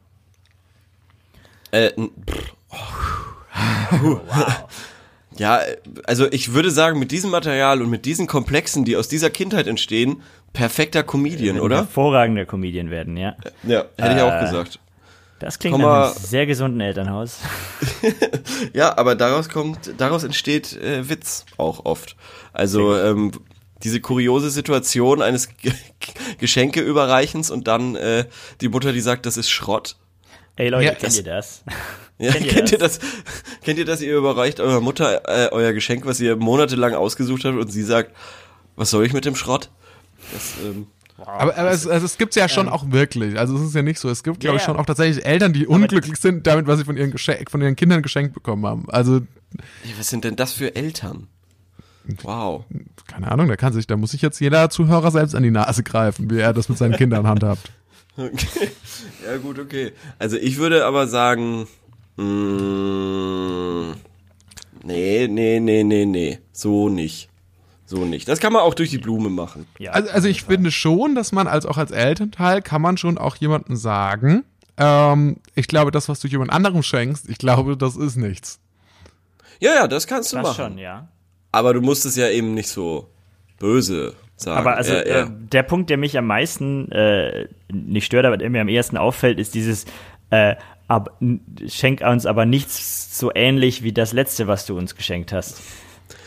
Äh, pff, oh. Ja, also ich würde sagen, mit diesem Material und mit diesen Komplexen, die aus dieser Kindheit entstehen, perfekter Comedian, Ein oder? Hervorragender Comedian werden, ja. Ja, hätte ich auch Äh, gesagt. Das klingt Komm nach einem sehr gesunden Elternhaus. Ja, aber daraus kommt, daraus entsteht äh, Witz auch oft. Also ähm, diese kuriose Situation eines Ge Geschenkeüberreichens und dann äh, die Mutter, die sagt, das ist Schrott. Ey Leute, Ja, kennt das- ihr das? Ja, Kennt ihr kennt, ihr das? Kennt ihr das? Ihr überreicht eurer Mutter äh, euer Geschenk, was ihr monatelang ausgesucht habt, und sie sagt, was soll ich mit dem Schrott? Das, ähm, Aber, aber es, also es gibt's ja schon auch wirklich. Also es ist ja nicht so. Es gibt, glaube ich, Ähm. Ja, ja. schon auch tatsächlich Eltern, die unglücklich sind damit, was sie von ihren, Geschenk, von ihren Kindern geschenkt bekommen haben. Also, was sind denn das für Eltern? Wow. keine Ahnung, da kann sich, da muss sich jetzt jeder Zuhörer selbst an die Nase greifen, wie er das mit seinen Kindern handhabt. Okay. Ja, gut, okay. Also ich würde aber sagen, mh, nee, nee, nee, nee, nee, so nicht. So nicht. Das kann man auch durch die Blume machen. Ja, Also, also ich finde schon, dass man als auch als Elternteil kann man schon auch jemandem sagen, ähm, ich glaube, das, was du jemand anderem schenkst, ich glaube, das ist nichts. Ja, ja, das kannst du das machen. schon, ja. Aber du musst es ja eben nicht so böse sagen. Aber also ja. Äh, der Punkt, der mich am meisten äh, nicht stört, aber der mir am ehesten auffällt, ist dieses äh, ab, schenk uns aber nichts so ähnlich wie das letzte, was du uns geschenkt hast.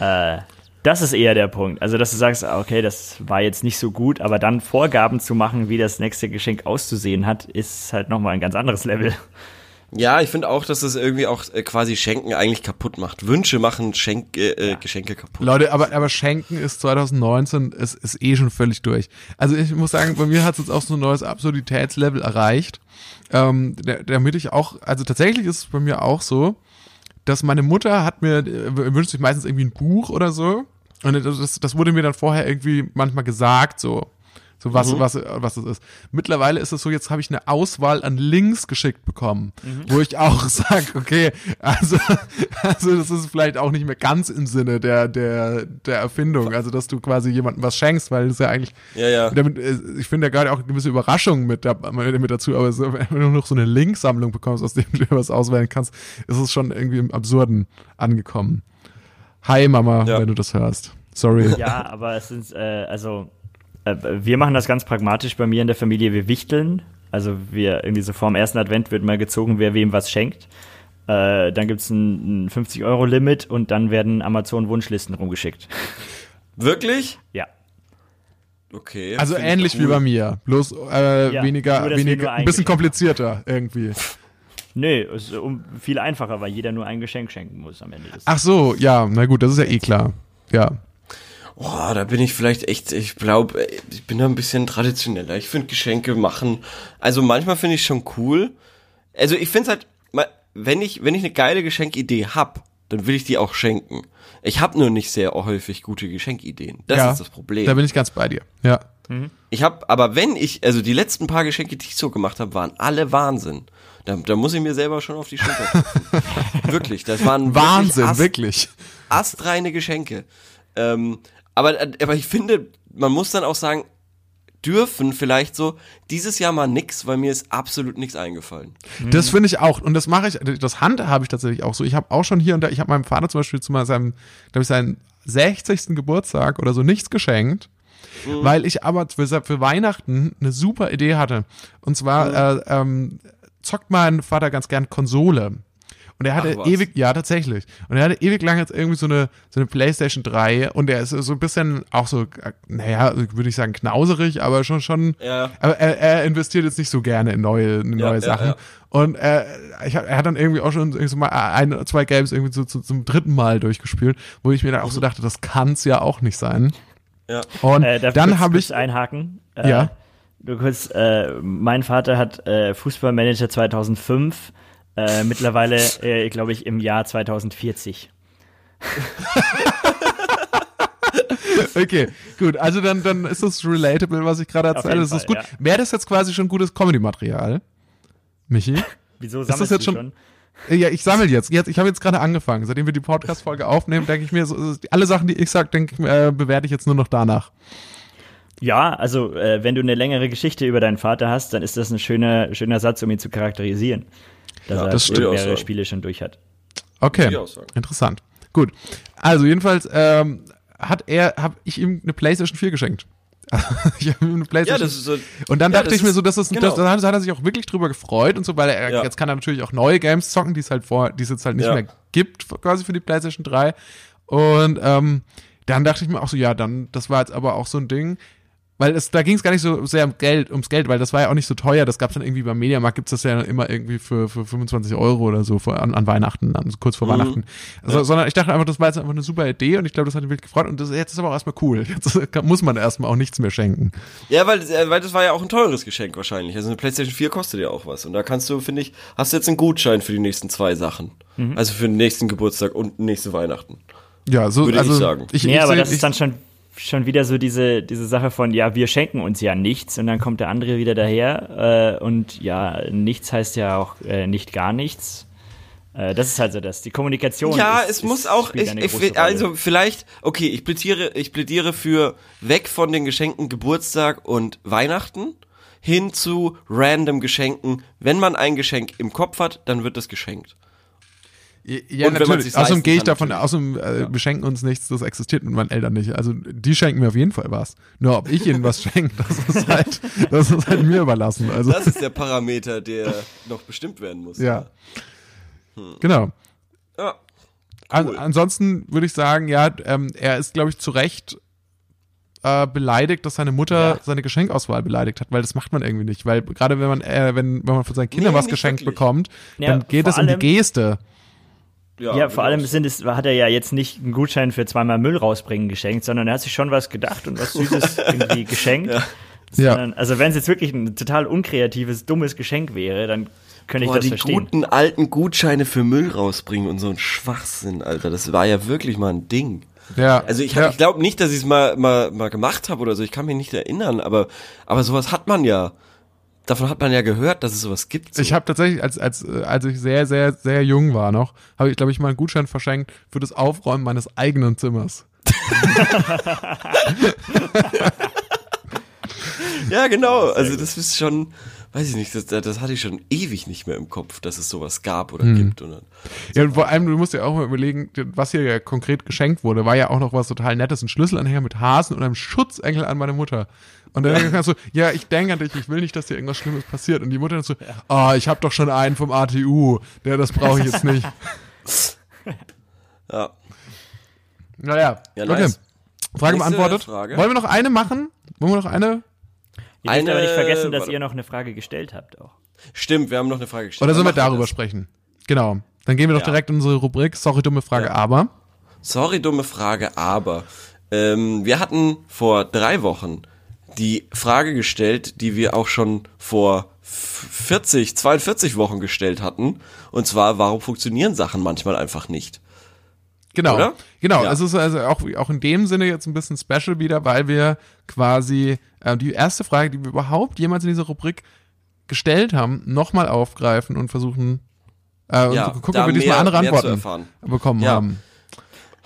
Äh, das ist eher der Punkt. Also, dass du sagst, ah, okay, das war jetzt nicht so gut, aber dann Vorgaben zu machen, wie das nächste Geschenk auszusehen hat, ist halt nochmal ein ganz anderes Level. ja, ich finde auch, dass es irgendwie auch äh, quasi Schenken eigentlich kaputt macht. Wünsche machen Schenk, äh, äh, Geschenke kaputt. Leute, aber, aber Schenken ist 2019, ist, ist eh schon völlig durch. Also ich muss sagen, bei mir hat es jetzt auch so ein neues Absurditätslevel erreicht. Ähm, da- damit ich auch, also tatsächlich ist es bei mir auch so, dass meine Mutter hat mir, äh, wünscht sich meistens irgendwie ein Buch oder so. Und das, das- wurde mir dann vorher irgendwie manchmal gesagt, so. So was, was, was das ist. Mittlerweile ist es so, jetzt habe ich eine Auswahl an Links geschickt bekommen, wo ich auch sage, okay, also, also das ist vielleicht auch nicht mehr ganz im Sinne der, der, der Erfindung, also dass du quasi jemandem was schenkst, weil das ja eigentlich, Ja, ja. damit, äh, ich finde ja gerade auch eine gewisse Überraschung mit, da, mit dazu, aber so, wenn du noch so eine Linksammlung bekommst, aus dem du was auswählen kannst, ist es schon irgendwie im Absurden angekommen. Hi Mama, Ja. wenn du das hörst. Sorry. Ja, aber es sind, äh, also, äh, wir machen das ganz pragmatisch bei mir in der Familie. Wir wichteln. Also, wir irgendwie so vorm ersten Advent wird mal gezogen, wer wem was schenkt. Äh, dann gibt's ein, ein 50-Euro-Limit und dann werden Amazon-Wunschlisten rumgeschickt. Wirklich? Ja. Okay. Also ähnlich wie bei mir, bloß äh, Ja, weniger, nur, weniger, ein bisschen komplizierter irgendwie. Nö, es ist um, viel einfacher, weil jeder nur ein Geschenk schenken muss am Ende des Ach so, ja, na gut, das ist ja eh klar. Ja. Oh, da bin ich vielleicht echt, ich glaube, ich bin da ein bisschen traditioneller. Ich finde Geschenke machen, also manchmal finde ich schon cool. Also ich finde es halt, wenn ich, wenn ich eine geile Geschenkidee hab, dann will ich die auch schenken. Ich habe nur nicht sehr häufig gute Geschenkideen. Das ja, ist das Problem. Da bin ich ganz bei dir. Ja. Ich habe, aber wenn ich, also die letzten paar Geschenke, die ich so gemacht habe, waren alle Wahnsinn. Da, da muss ich mir selber schon auf die Schulter klopfen. wirklich, das waren Wahnsinn, wirklich, wirklich. ast, astreine Geschenke. Ähm, aber, aber ich finde, man muss dann auch sagen, dürfen vielleicht so dieses Jahr mal nix, weil mir ist absolut nichts eingefallen. Das finde ich auch. Und das mache ich, das handhabe ich tatsächlich auch so. Ich habe auch schon hier und da, ich habe meinem Vater zum Beispiel zu seinem, glaube ich, seinen 60. Geburtstag oder so nichts geschenkt. Weil ich aber für, für Weihnachten eine super Idee hatte. Und zwar äh, ähm, zockt mein Vater ganz gern Konsole. Und er hatte ewig, ja, tatsächlich. Und er hatte ewig lang jetzt irgendwie so eine, so eine PlayStation 3 und er ist so ein bisschen auch so, naja, würde ich sagen, knauserig, aber schon, schon, Ja. aber er, er investiert jetzt nicht so gerne in neue, in neue ja, Sachen. ja. Und äh, ich er hat dann irgendwie auch schon irgendwie so mal ein, zwei Games irgendwie so, so, zum dritten Mal durchgespielt, wo ich mir dann auch so dachte, das kann's ja auch nicht sein. Ja. Und Äh, dann habe ich, einhaken. Äh, Ja. Nur kurz, äh, mein Vater hat äh, Fußballmanager 2005, äh, mittlerweile, äh, glaube ich, im Jahr 2040. Okay, gut. Also dann, dann ist das relatable, was ich gerade erzähle. Das ist Fall, gut. ja. Wäre das jetzt quasi schon gutes Comedy-Material? Michi? Wieso das sammelst jetzt du schon- Ja, ich sammle jetzt. jetzt ich habe jetzt gerade angefangen. Seitdem wir die Podcast-Folge aufnehmen, denke ich mir, so, alle Sachen, die ich sage, denke ich, mir, äh, bewerte ich jetzt nur noch danach. Ja, also äh, wenn du eine längere Geschichte über deinen Vater hast, dann ist das ein schöner, schöner Satz, um ihn zu charakterisieren. Dass Ja, er das auch mehrere sagen. Spiele schon durch hat. Okay, interessant. Gut. Also jedenfalls ähm, hat er, habe ich ihm eine PlayStation 4 geschenkt. ich habe ihm eine Ja, PlayStation das ist so. Und dann Ja, dachte das ich mir so, das ist, genau. das, da hat er sich auch wirklich drüber gefreut und so, weil er Ja. jetzt kann er natürlich auch neue Games zocken, die es halt vor, die es jetzt halt nicht Ja. mehr gibt, quasi für die PlayStation 3. Und ähm, dann dachte ich mir auch so, ja, dann, das war jetzt aber auch so ein Ding. Weil es, da ging es gar nicht so sehr um Geld, ums Geld, weil das war ja auch nicht so teuer. Das gab's dann irgendwie beim Mediamarkt, gibt's das ja immer irgendwie für, für 25 Euro oder so vor, an, an Weihnachten, an, kurz vor Mhm. Weihnachten. Also, Ja. Sondern ich dachte einfach, das war jetzt einfach eine super Idee und ich glaube, das hat ihn wirklich gefreut. Und das, jetzt ist aber auch erstmal cool. Jetzt muss man erstmal auch nichts mehr schenken. Ja, weil, äh, weil das war ja auch ein teures Geschenk wahrscheinlich. Also eine PlayStation 4 kostet ja auch was. Und da kannst du, finde ich, hast du jetzt einen Gutschein für die nächsten zwei Sachen. Mhm. Also für den nächsten Geburtstag und nächste Weihnachten. Ja, so, Würde ich also, sagen. Ich, nee, ich aber das ich, ist dann schon, schon wieder so diese, diese Sache von, ja, wir schenken uns ja nichts und dann kommt der andere wieder daher äh, und ja, nichts heißt ja auch äh, nicht gar nichts. Äh, das ist halt so das. Die Kommunikation. Ja, ist, es ist, muss auch, spielt ich, ich, also vielleicht, okay, ich plädiere, ich plädiere für weg von den Geschenken Geburtstag und Weihnachten hin zu random Geschenken. Wenn man ein Geschenk im Kopf hat, dann wird das geschenkt. Ja, und wenn man natürlich. Außerdem gehe ich davon, außerdem äh, wir schenken uns nichts, das existiert mit meinen Eltern nicht. Also die schenken mir auf jeden Fall was. Nur ob ich ihnen was schenke, das ist halt, das ist halt mir überlassen. Also Das ist der Parameter, der noch bestimmt werden muss. ja, genau. Ja. An, Cool. ansonsten würde ich sagen, ja, ähm, er ist, glaube ich, zu Recht äh, beleidigt, dass seine Mutter Ja. seine Geschenkauswahl beleidigt hat, weil das macht man irgendwie nicht. Weil gerade wenn man, äh, wenn, wenn man von seinen Kindern Nee, was geschenkt wirklich. bekommt, Ja, dann geht es um die allem- Geste. Ja, vor allem sind es, hat er ja jetzt nicht einen Gutschein für zweimal Müll rausbringen geschenkt, sondern er hat sich schon was gedacht und was Süßes irgendwie geschenkt. Ja. Sondern, also wenn es jetzt wirklich ein total unkreatives, dummes Geschenk wäre, dann könnte ich Boah, das die verstehen. guten alten Gutscheine für Müll rausbringen und so ein Schwachsinn, Alter. Das war ja wirklich mal ein Ding. Ja. Also ich, ja. ich glaube nicht, dass ich es mal, mal, mal gemacht habe oder so. Ich kann mich nicht erinnern, aber, aber sowas hat man ja. Davon hat man ja gehört, dass es sowas gibt. So. Ich habe tatsächlich, als, als, äh, als ich sehr, sehr, sehr jung war noch, habe ich, glaube ich, mal einen Gutschein verschenkt für das Aufräumen meines eigenen Zimmers. ja, genau. Also das ist schon, weiß ich nicht, das, das hatte ich schon ewig nicht mehr im Kopf, dass es sowas gab oder gibt. Und dann, Ja, und vor allem, du musst ja auch mal überlegen, was hier ja konkret geschenkt wurde, war ja auch noch was total Nettes, ein Schlüsselanhänger mit Hasen und einem Schutzengel an meine Mutter. Und dann kannst du, ja, ich denke an dich, ich will nicht, dass dir irgendwas Schlimmes passiert. Und die Mutter dann so, ah, ich habe doch schon einen vom ATU, der, das brauche ich jetzt nicht. ja. Naja, Ja, okay. nice. Frage Nächste beantwortet. Frage. Wollen wir noch eine machen? Wollen wir noch eine? Ihr dürft aber nicht vergessen, dass warte. ihr noch eine Frage gestellt habt auch. Stimmt, wir haben noch eine Frage gestellt. Oder sollen wir darüber das. sprechen? Genau. Dann gehen wir doch Ja. direkt in unsere Rubrik. Sorry, dumme Frage, Ja. aber. Sorry, dumme Frage, aber ähm, wir hatten vor drei Wochen die Frage gestellt, die wir auch schon vor 40, 42 Wochen gestellt hatten. Und zwar, warum funktionieren Sachen manchmal einfach nicht? Genau. Oder? Genau. Ja. Es ist also auch, auch in dem Sinne jetzt ein bisschen special wieder, weil wir quasi äh, die erste Frage, die wir überhaupt jemals in dieser Rubrik gestellt haben, nochmal aufgreifen und versuchen, äh, und Ja, zu gucken, ob wir diesmal andere Antworten bekommen Ja. haben.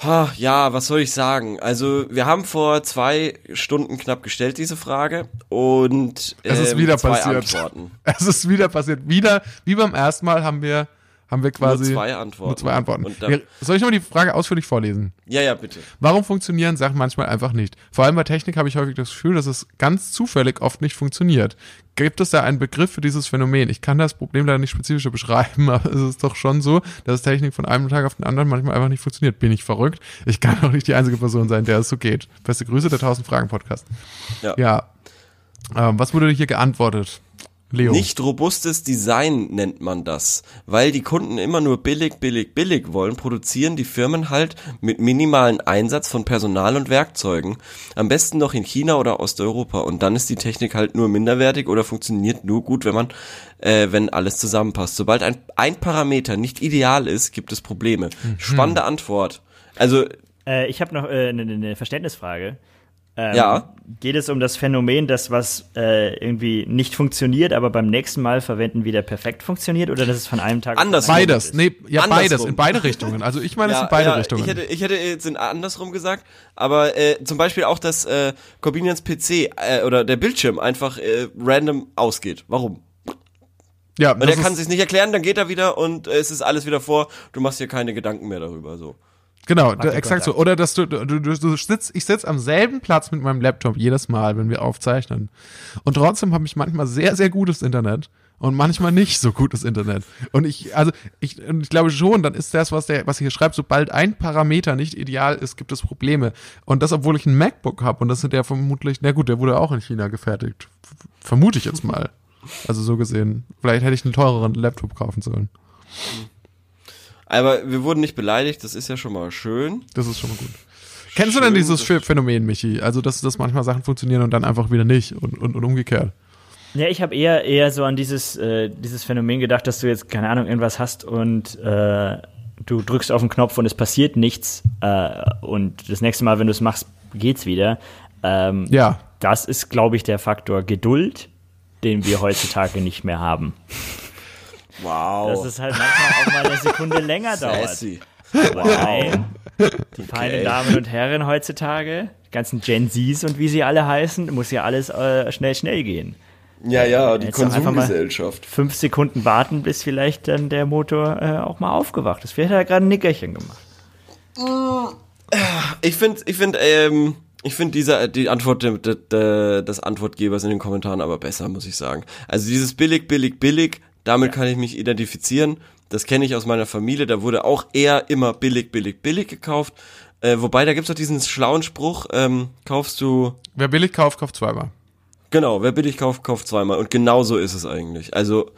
Ha, ja, was soll ich sagen? Also, wir haben vor zwei Stunden knapp gestellt, diese Frage. Und Es ist ähm, wieder zwei passiert. Antworten. Es ist wieder passiert. Wieder, wie beim ersten Mal haben wir, haben wir quasi Nur zwei Antworten. nur zwei Antworten. Ja, Soll ich nochmal die Frage ausführlich vorlesen? ja, ja, bitte. Warum funktionieren Sachen manchmal einfach nicht? Vor allem bei Technik habe ich häufig das Gefühl, dass es ganz zufällig oft nicht funktioniert. Gibt es da einen Begriff für dieses Phänomen? Ich kann das Problem leider nicht spezifischer beschreiben, aber es ist doch schon so, dass Technik von einem Tag auf den anderen manchmal einfach nicht funktioniert. Bin ich verrückt? Ich kann doch nicht die einzige Person sein, der es so geht. Beste Grüße, der 1000 Fragen Podcast. Ja. Ja. Ähm, was wurde hier geantwortet? Leo. Nicht robustes Design nennt man das. Weil die Kunden immer nur billig, billig, billig wollen, produzieren die Firmen halt mit minimalen Einsatz von Personal und Werkzeugen. Am besten noch in China oder Osteuropa. Und dann ist die Technik halt nur minderwertig oder funktioniert nur gut, wenn man, äh, wenn alles zusammenpasst. Sobald ein, ein Parameter nicht ideal ist, gibt es Probleme. Spannende Antwort. Also, Äh, ich habe noch eine äh, ne, ne Verständnisfrage. Ähm, Ja. Geht es um das Phänomen, dass was äh, irgendwie nicht funktioniert, aber beim nächsten Mal verwenden wieder perfekt funktioniert oder dass es von einem Tag auf den Andersrum. anderen Beides, ist? nee, ja, Andersrum. beides, in beide Richtungen. Also ich meine, es sind beide Richtungen. Ich hätte, ich hätte jetzt in andersrum gesagt, aber äh, zum Beispiel auch, dass äh, Corbinians PC äh, oder der Bildschirm einfach äh, random ausgeht. Warum? ja, das er kann sich nicht erklären, dann geht er wieder und äh, es ist alles wieder vor. Du machst dir keine Gedanken mehr darüber. So. Genau, exakt so. Oder dass du, du, du, du sitzt, ich sitze am selben Platz mit meinem Laptop jedes Mal, wenn wir aufzeichnen. Und trotzdem habe ich manchmal sehr, sehr gutes Internet und manchmal nicht so gutes Internet. Und ich, also ich, und ich glaube schon, dann ist das, was der, was hier schreibt, sobald ein Parameter nicht ideal ist, gibt es Probleme. Und das, obwohl ich ein MacBook habe und das ist der vermutlich, na gut, der wurde auch in China gefertigt. Vermute ich jetzt mal. Also so gesehen. Vielleicht hätte ich einen teureren Laptop kaufen sollen. Aber wir wurden nicht beleidigt, das ist ja schon mal schön. Das ist schon mal gut. Kennst du denn Schön, dieses Phänomen, Michi? Also, dass, dass manchmal Sachen funktionieren und dann einfach wieder nicht und, und, und umgekehrt. Ja, ich habe eher eher so an dieses äh, dieses Phänomen gedacht, dass du jetzt keine Ahnung irgendwas hast und äh, du drückst auf den Knopf und es passiert nichts äh, und das nächste Mal, wenn du es machst, geht's wieder. Ähm, Ja. Das ist, glaube ich, der Faktor Geduld, den wir heutzutage nicht mehr haben. Wow. Dass es halt manchmal auch mal eine Sekunde länger dauert. Sassy. Nein. Die feinen Damen und Herren heutzutage, die ganzen Gen Zs und wie sie alle heißen, muss ja alles äh, schnell, schnell gehen. Ja, ja, die Jetzt einfach mal- Konsumgesellschaft. Fünf Sekunden warten, bis vielleicht dann der Motor äh, auch mal aufgewacht ist. Vielleicht hat er gerade ein Nickerchen gemacht. Ich finde, ich finde, ähm, ich finde diese die Antwort de, de, de, des Antwortgebers in den Kommentaren aber besser, muss ich sagen. Also dieses billig, billig, billig, damit kann ich mich identifizieren. Das kenne ich aus meiner Familie. Da wurde auch eher immer billig, billig, billig gekauft. Äh, wobei da gibt's doch diesen schlauen Spruch: ähm, Kaufst du Wer billig kauft, kauft zweimal. Genau, wer billig kauft, kauft zweimal. Und genau so ist es eigentlich. Also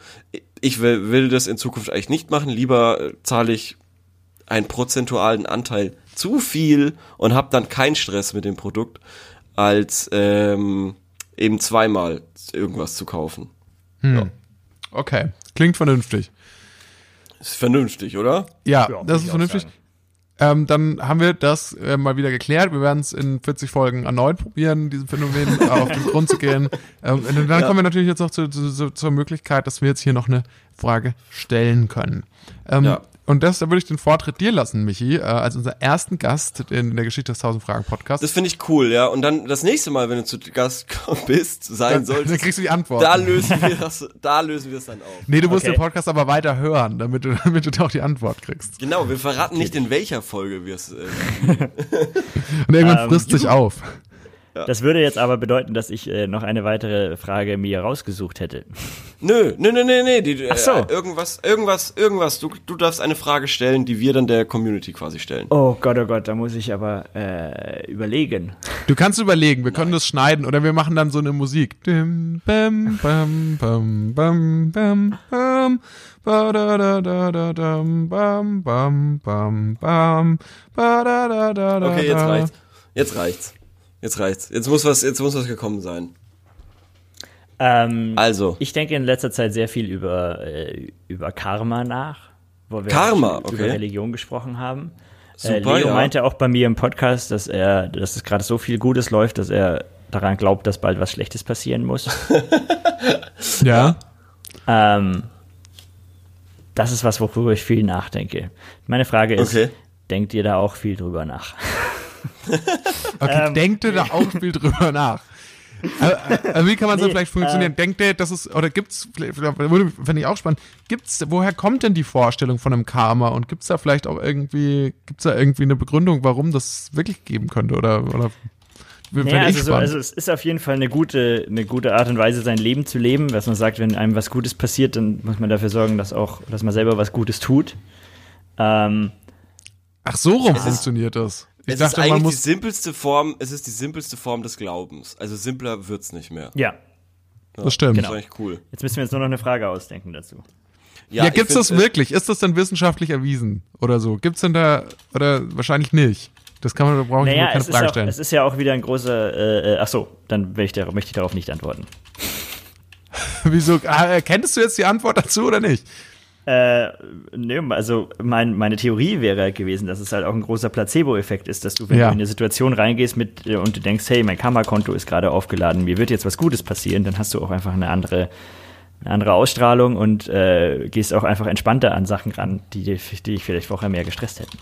ich will, will das in Zukunft eigentlich nicht machen. Lieber äh, zahle ich einen prozentualen Anteil zu viel und habe dann keinen Stress mit dem Produkt, als ähm, eben zweimal irgendwas zu kaufen. Okay. Klingt vernünftig. Ist vernünftig, oder? Ja, Ja, das ist auch vernünftig. Ähm, dann haben wir das äh, mal wieder geklärt. Wir werden es in 40 Folgen erneut probieren, diesem Phänomen auf den Grund zu gehen. Ähm, und dann Ja. kommen wir natürlich jetzt noch zu, zu, zu, zur Möglichkeit, dass wir jetzt hier noch eine Frage stellen können. Ähm, Ja. Und das, da würde ich den Vortritt dir lassen, Michi, äh, als unser ersten Gast in der Geschichte des 1000 Fragen Podcast. Das finde ich cool, ja. Und dann das nächste Mal, wenn du zu Gast bist, sein dann, solltest, dann kriegst du die Antwort. da lösen wir das, da lösen wir es dann auf. nee, du musst Okay. den Podcast aber weiter hören, damit du, damit du da auch die Antwort kriegst. Genau, wir verraten nicht in welcher Folge wir es. Äh, Und irgendwann Ähm, frisst sich auf. Das würde jetzt aber bedeuten, dass ich äh, noch eine weitere Frage mir rausgesucht hätte. Nö, nö, nö, nö, nö. Die, Ach so. Äh, irgendwas, irgendwas, irgendwas. Du, du darfst eine Frage stellen, die wir dann der Community quasi stellen. Oh Gott, oh Gott, da muss ich aber äh, überlegen. Du kannst überlegen, wir können das schneiden oder wir machen dann so eine Musik. Dim, bam, bam, bam, bam, bam, bam, ba, da, da, da, da, dam, bam, bam, bam, bam, ba, da, da, da, da, Okay, jetzt reicht's. Jetzt reicht's. Jetzt reicht's. Jetzt muss was, jetzt muss was gekommen sein. Ähm, Also, ich denke in letzter Zeit sehr viel über, äh, über Karma nach, wo wir Karma, über okay. Religion gesprochen haben. äh, Super, Leo ja. meinte auch bei mir im Podcast, dass er, dass es gerade so viel Gutes läuft, dass er daran glaubt, dass bald was Schlechtes passieren muss. Ja. ähm, das ist was, worüber ich viel nachdenke. Meine Frage ist, Okay. denkt ihr da auch viel drüber nach? Okay, Ähm, denkt ihr da auch viel drüber nach? Aber wie kann man so Nee, vielleicht funktionieren? Denkt ihr, dass es, oder gibt's, würde- fände ich auch spannend, gibt's, woher kommt denn die Vorstellung von einem Karma und gibt's da vielleicht auch irgendwie, gibt's da irgendwie eine Begründung, warum das wirklich geben könnte oder, oder, fände Ja, ich also, so, also es ist auf jeden Fall eine gute, eine gute Art und Weise, sein Leben zu leben. Was man sagt, wenn einem was Gutes passiert, dann muss man dafür sorgen, dass auch, dass man selber was Gutes tut. Ähm, Ach, so rum funktioniert das. Ich es ist dachte, man eigentlich die simpelste Form, es ist die simpelste Form des Glaubens. Also simpler wird's nicht mehr. ja. das stimmt. Das Genau. ist eigentlich cool. Jetzt müssen wir uns nur noch eine Frage ausdenken dazu. Ja, ich gibt's find, das wirklich? Ist das denn wissenschaftlich erwiesen oder so? Gibt's denn da oder wahrscheinlich nicht? Das kann man, da brauche ich Naja, keine ist, Frage auch, stellen. es ist ja auch wieder ein großer. Äh, äh, ach so, dann will ich dar möchte ich darauf nicht antworten. Wieso? Ah, kennst du jetzt die Antwort dazu oder nicht? Äh, ne, also mein, meine Theorie wäre halt gewesen, dass es halt auch ein großer Placebo-Effekt ist, dass du, wenn Ja. du in eine Situation reingehst mit äh, und du denkst, hey, mein Karma-Konto ist gerade aufgeladen, mir wird jetzt was Gutes passieren, dann hast du auch einfach eine andere, eine andere Ausstrahlung und äh, gehst auch einfach entspannter an Sachen ran, die, dich- die dich vielleicht vorher mehr gestresst hätten.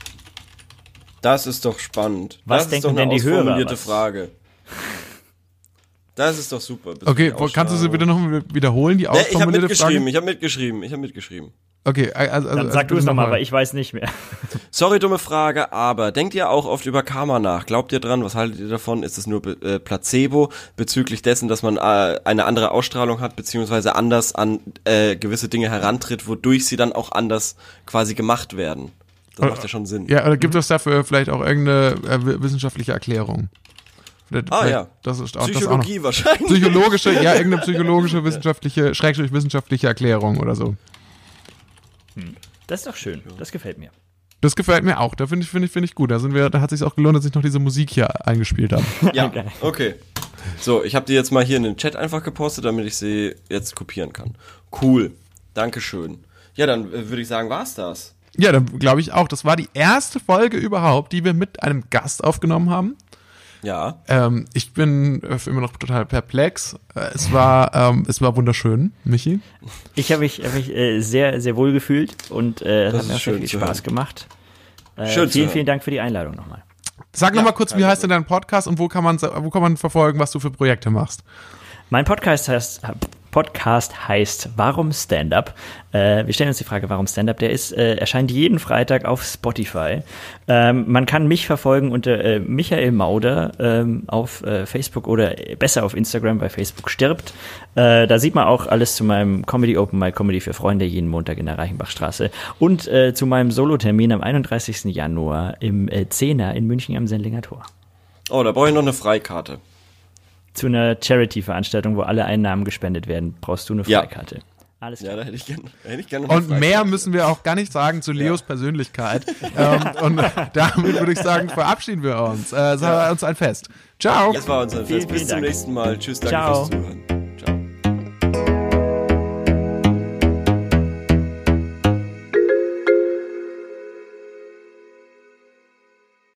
Das ist doch spannend. Was das denken ist doch eine denn die Hörer, ausformulierte was- Frage. Das ist doch super. Okay, kannst du sie bitte noch wiederholen, die Nee, ich habe ausformulierte mitgeschrieben, Frage? ich habe mitgeschrieben, ich habe mitgeschrieben. Okay, also, also Dann sag du bitte es nochmal, mal. weil ich weiß nicht mehr. Sorry, dumme Frage, aber denkt ihr auch oft über Karma nach? Glaubt ihr dran? Was haltet ihr davon? Ist es nur äh, Placebo bezüglich dessen, dass man äh, eine andere Ausstrahlung hat, beziehungsweise anders an äh, gewisse Dinge herantritt, wodurch sie dann auch anders quasi gemacht werden? Das macht ja schon Sinn. Ja, oder gibt es dafür vielleicht auch irgendeine äh, wi- wissenschaftliche Erklärung? Vielleicht- Ah vielleicht- ja. Das ist auch, das auch. Psychologie wahrscheinlich. Psychologische, ja, irgendeine psychologische, wissenschaftliche, schrägstrich wissenschaftliche Erklärung oder so. Das ist doch schön, das gefällt mir. Das gefällt mir auch. Da finde ich, finde ich, finde ich gut. Da sind wir, da hat sich auch gelohnt, dass ich noch diese Musik hier eingespielt habe. Ja, Geil. okay. So, ich habe die jetzt mal hier in den Chat einfach gepostet, damit ich sie jetzt kopieren kann. Cool. Dankeschön. Ja, dann äh, würde ich sagen, war's das. Ja, dann glaube ich auch. Das war die erste Folge überhaupt, die wir mit einem Gast aufgenommen haben. Ja. Ähm, ich bin äh, immer noch total perplex. Äh, es war, ähm, es war wunderschön, Michi. Ich habe mich, hab mich äh, sehr, sehr wohl gefühlt und äh, Das hat mir auch sehr viel Spaß hören. gemacht. Äh, Schön vielen, vielen Dank für die Einladung nochmal. Sag noch Ja, mal kurz, wie heißt denn dein Podcast und wo kann man, wo kann man verfolgen, was du für Projekte machst? Mein Podcast heißt, Podcast heißt Warum Stand-Up? Äh, wir stellen uns die Frage, warum Stand-Up? Der ist, äh, erscheint jeden Freitag auf Spotify. Ähm, man kann mich verfolgen unter äh, Michael Mauder ähm, auf äh, Facebook oder besser auf Instagram, weil Facebook stirbt. Äh, da sieht man auch alles zu meinem Comedy Open Mic Comedy für Freunde jeden Montag in der Reichenbachstraße und äh, zu meinem Solotermin am 31. Januar im äh, Zehner in München am Sendlinger Tor. Oh, da brauche ich noch eine Freikarte. Zu einer Charity-Veranstaltung, wo alle Einnahmen gespendet werden, brauchst du eine Ja. Freikarte. Alles klar. Ja, da hätte ich gerne eine Und Freikarte. mehr müssen wir auch gar nicht sagen zu Leos Persönlichkeit. ähm, und damit würde ich sagen, verabschieden wir uns. Äh, es war uns ein Fest. Ciao. Das war unser Vielen, Fest. Bis vielen zum Dank. nächsten Mal. Tschüss, danke Ciao. fürs Zuhören.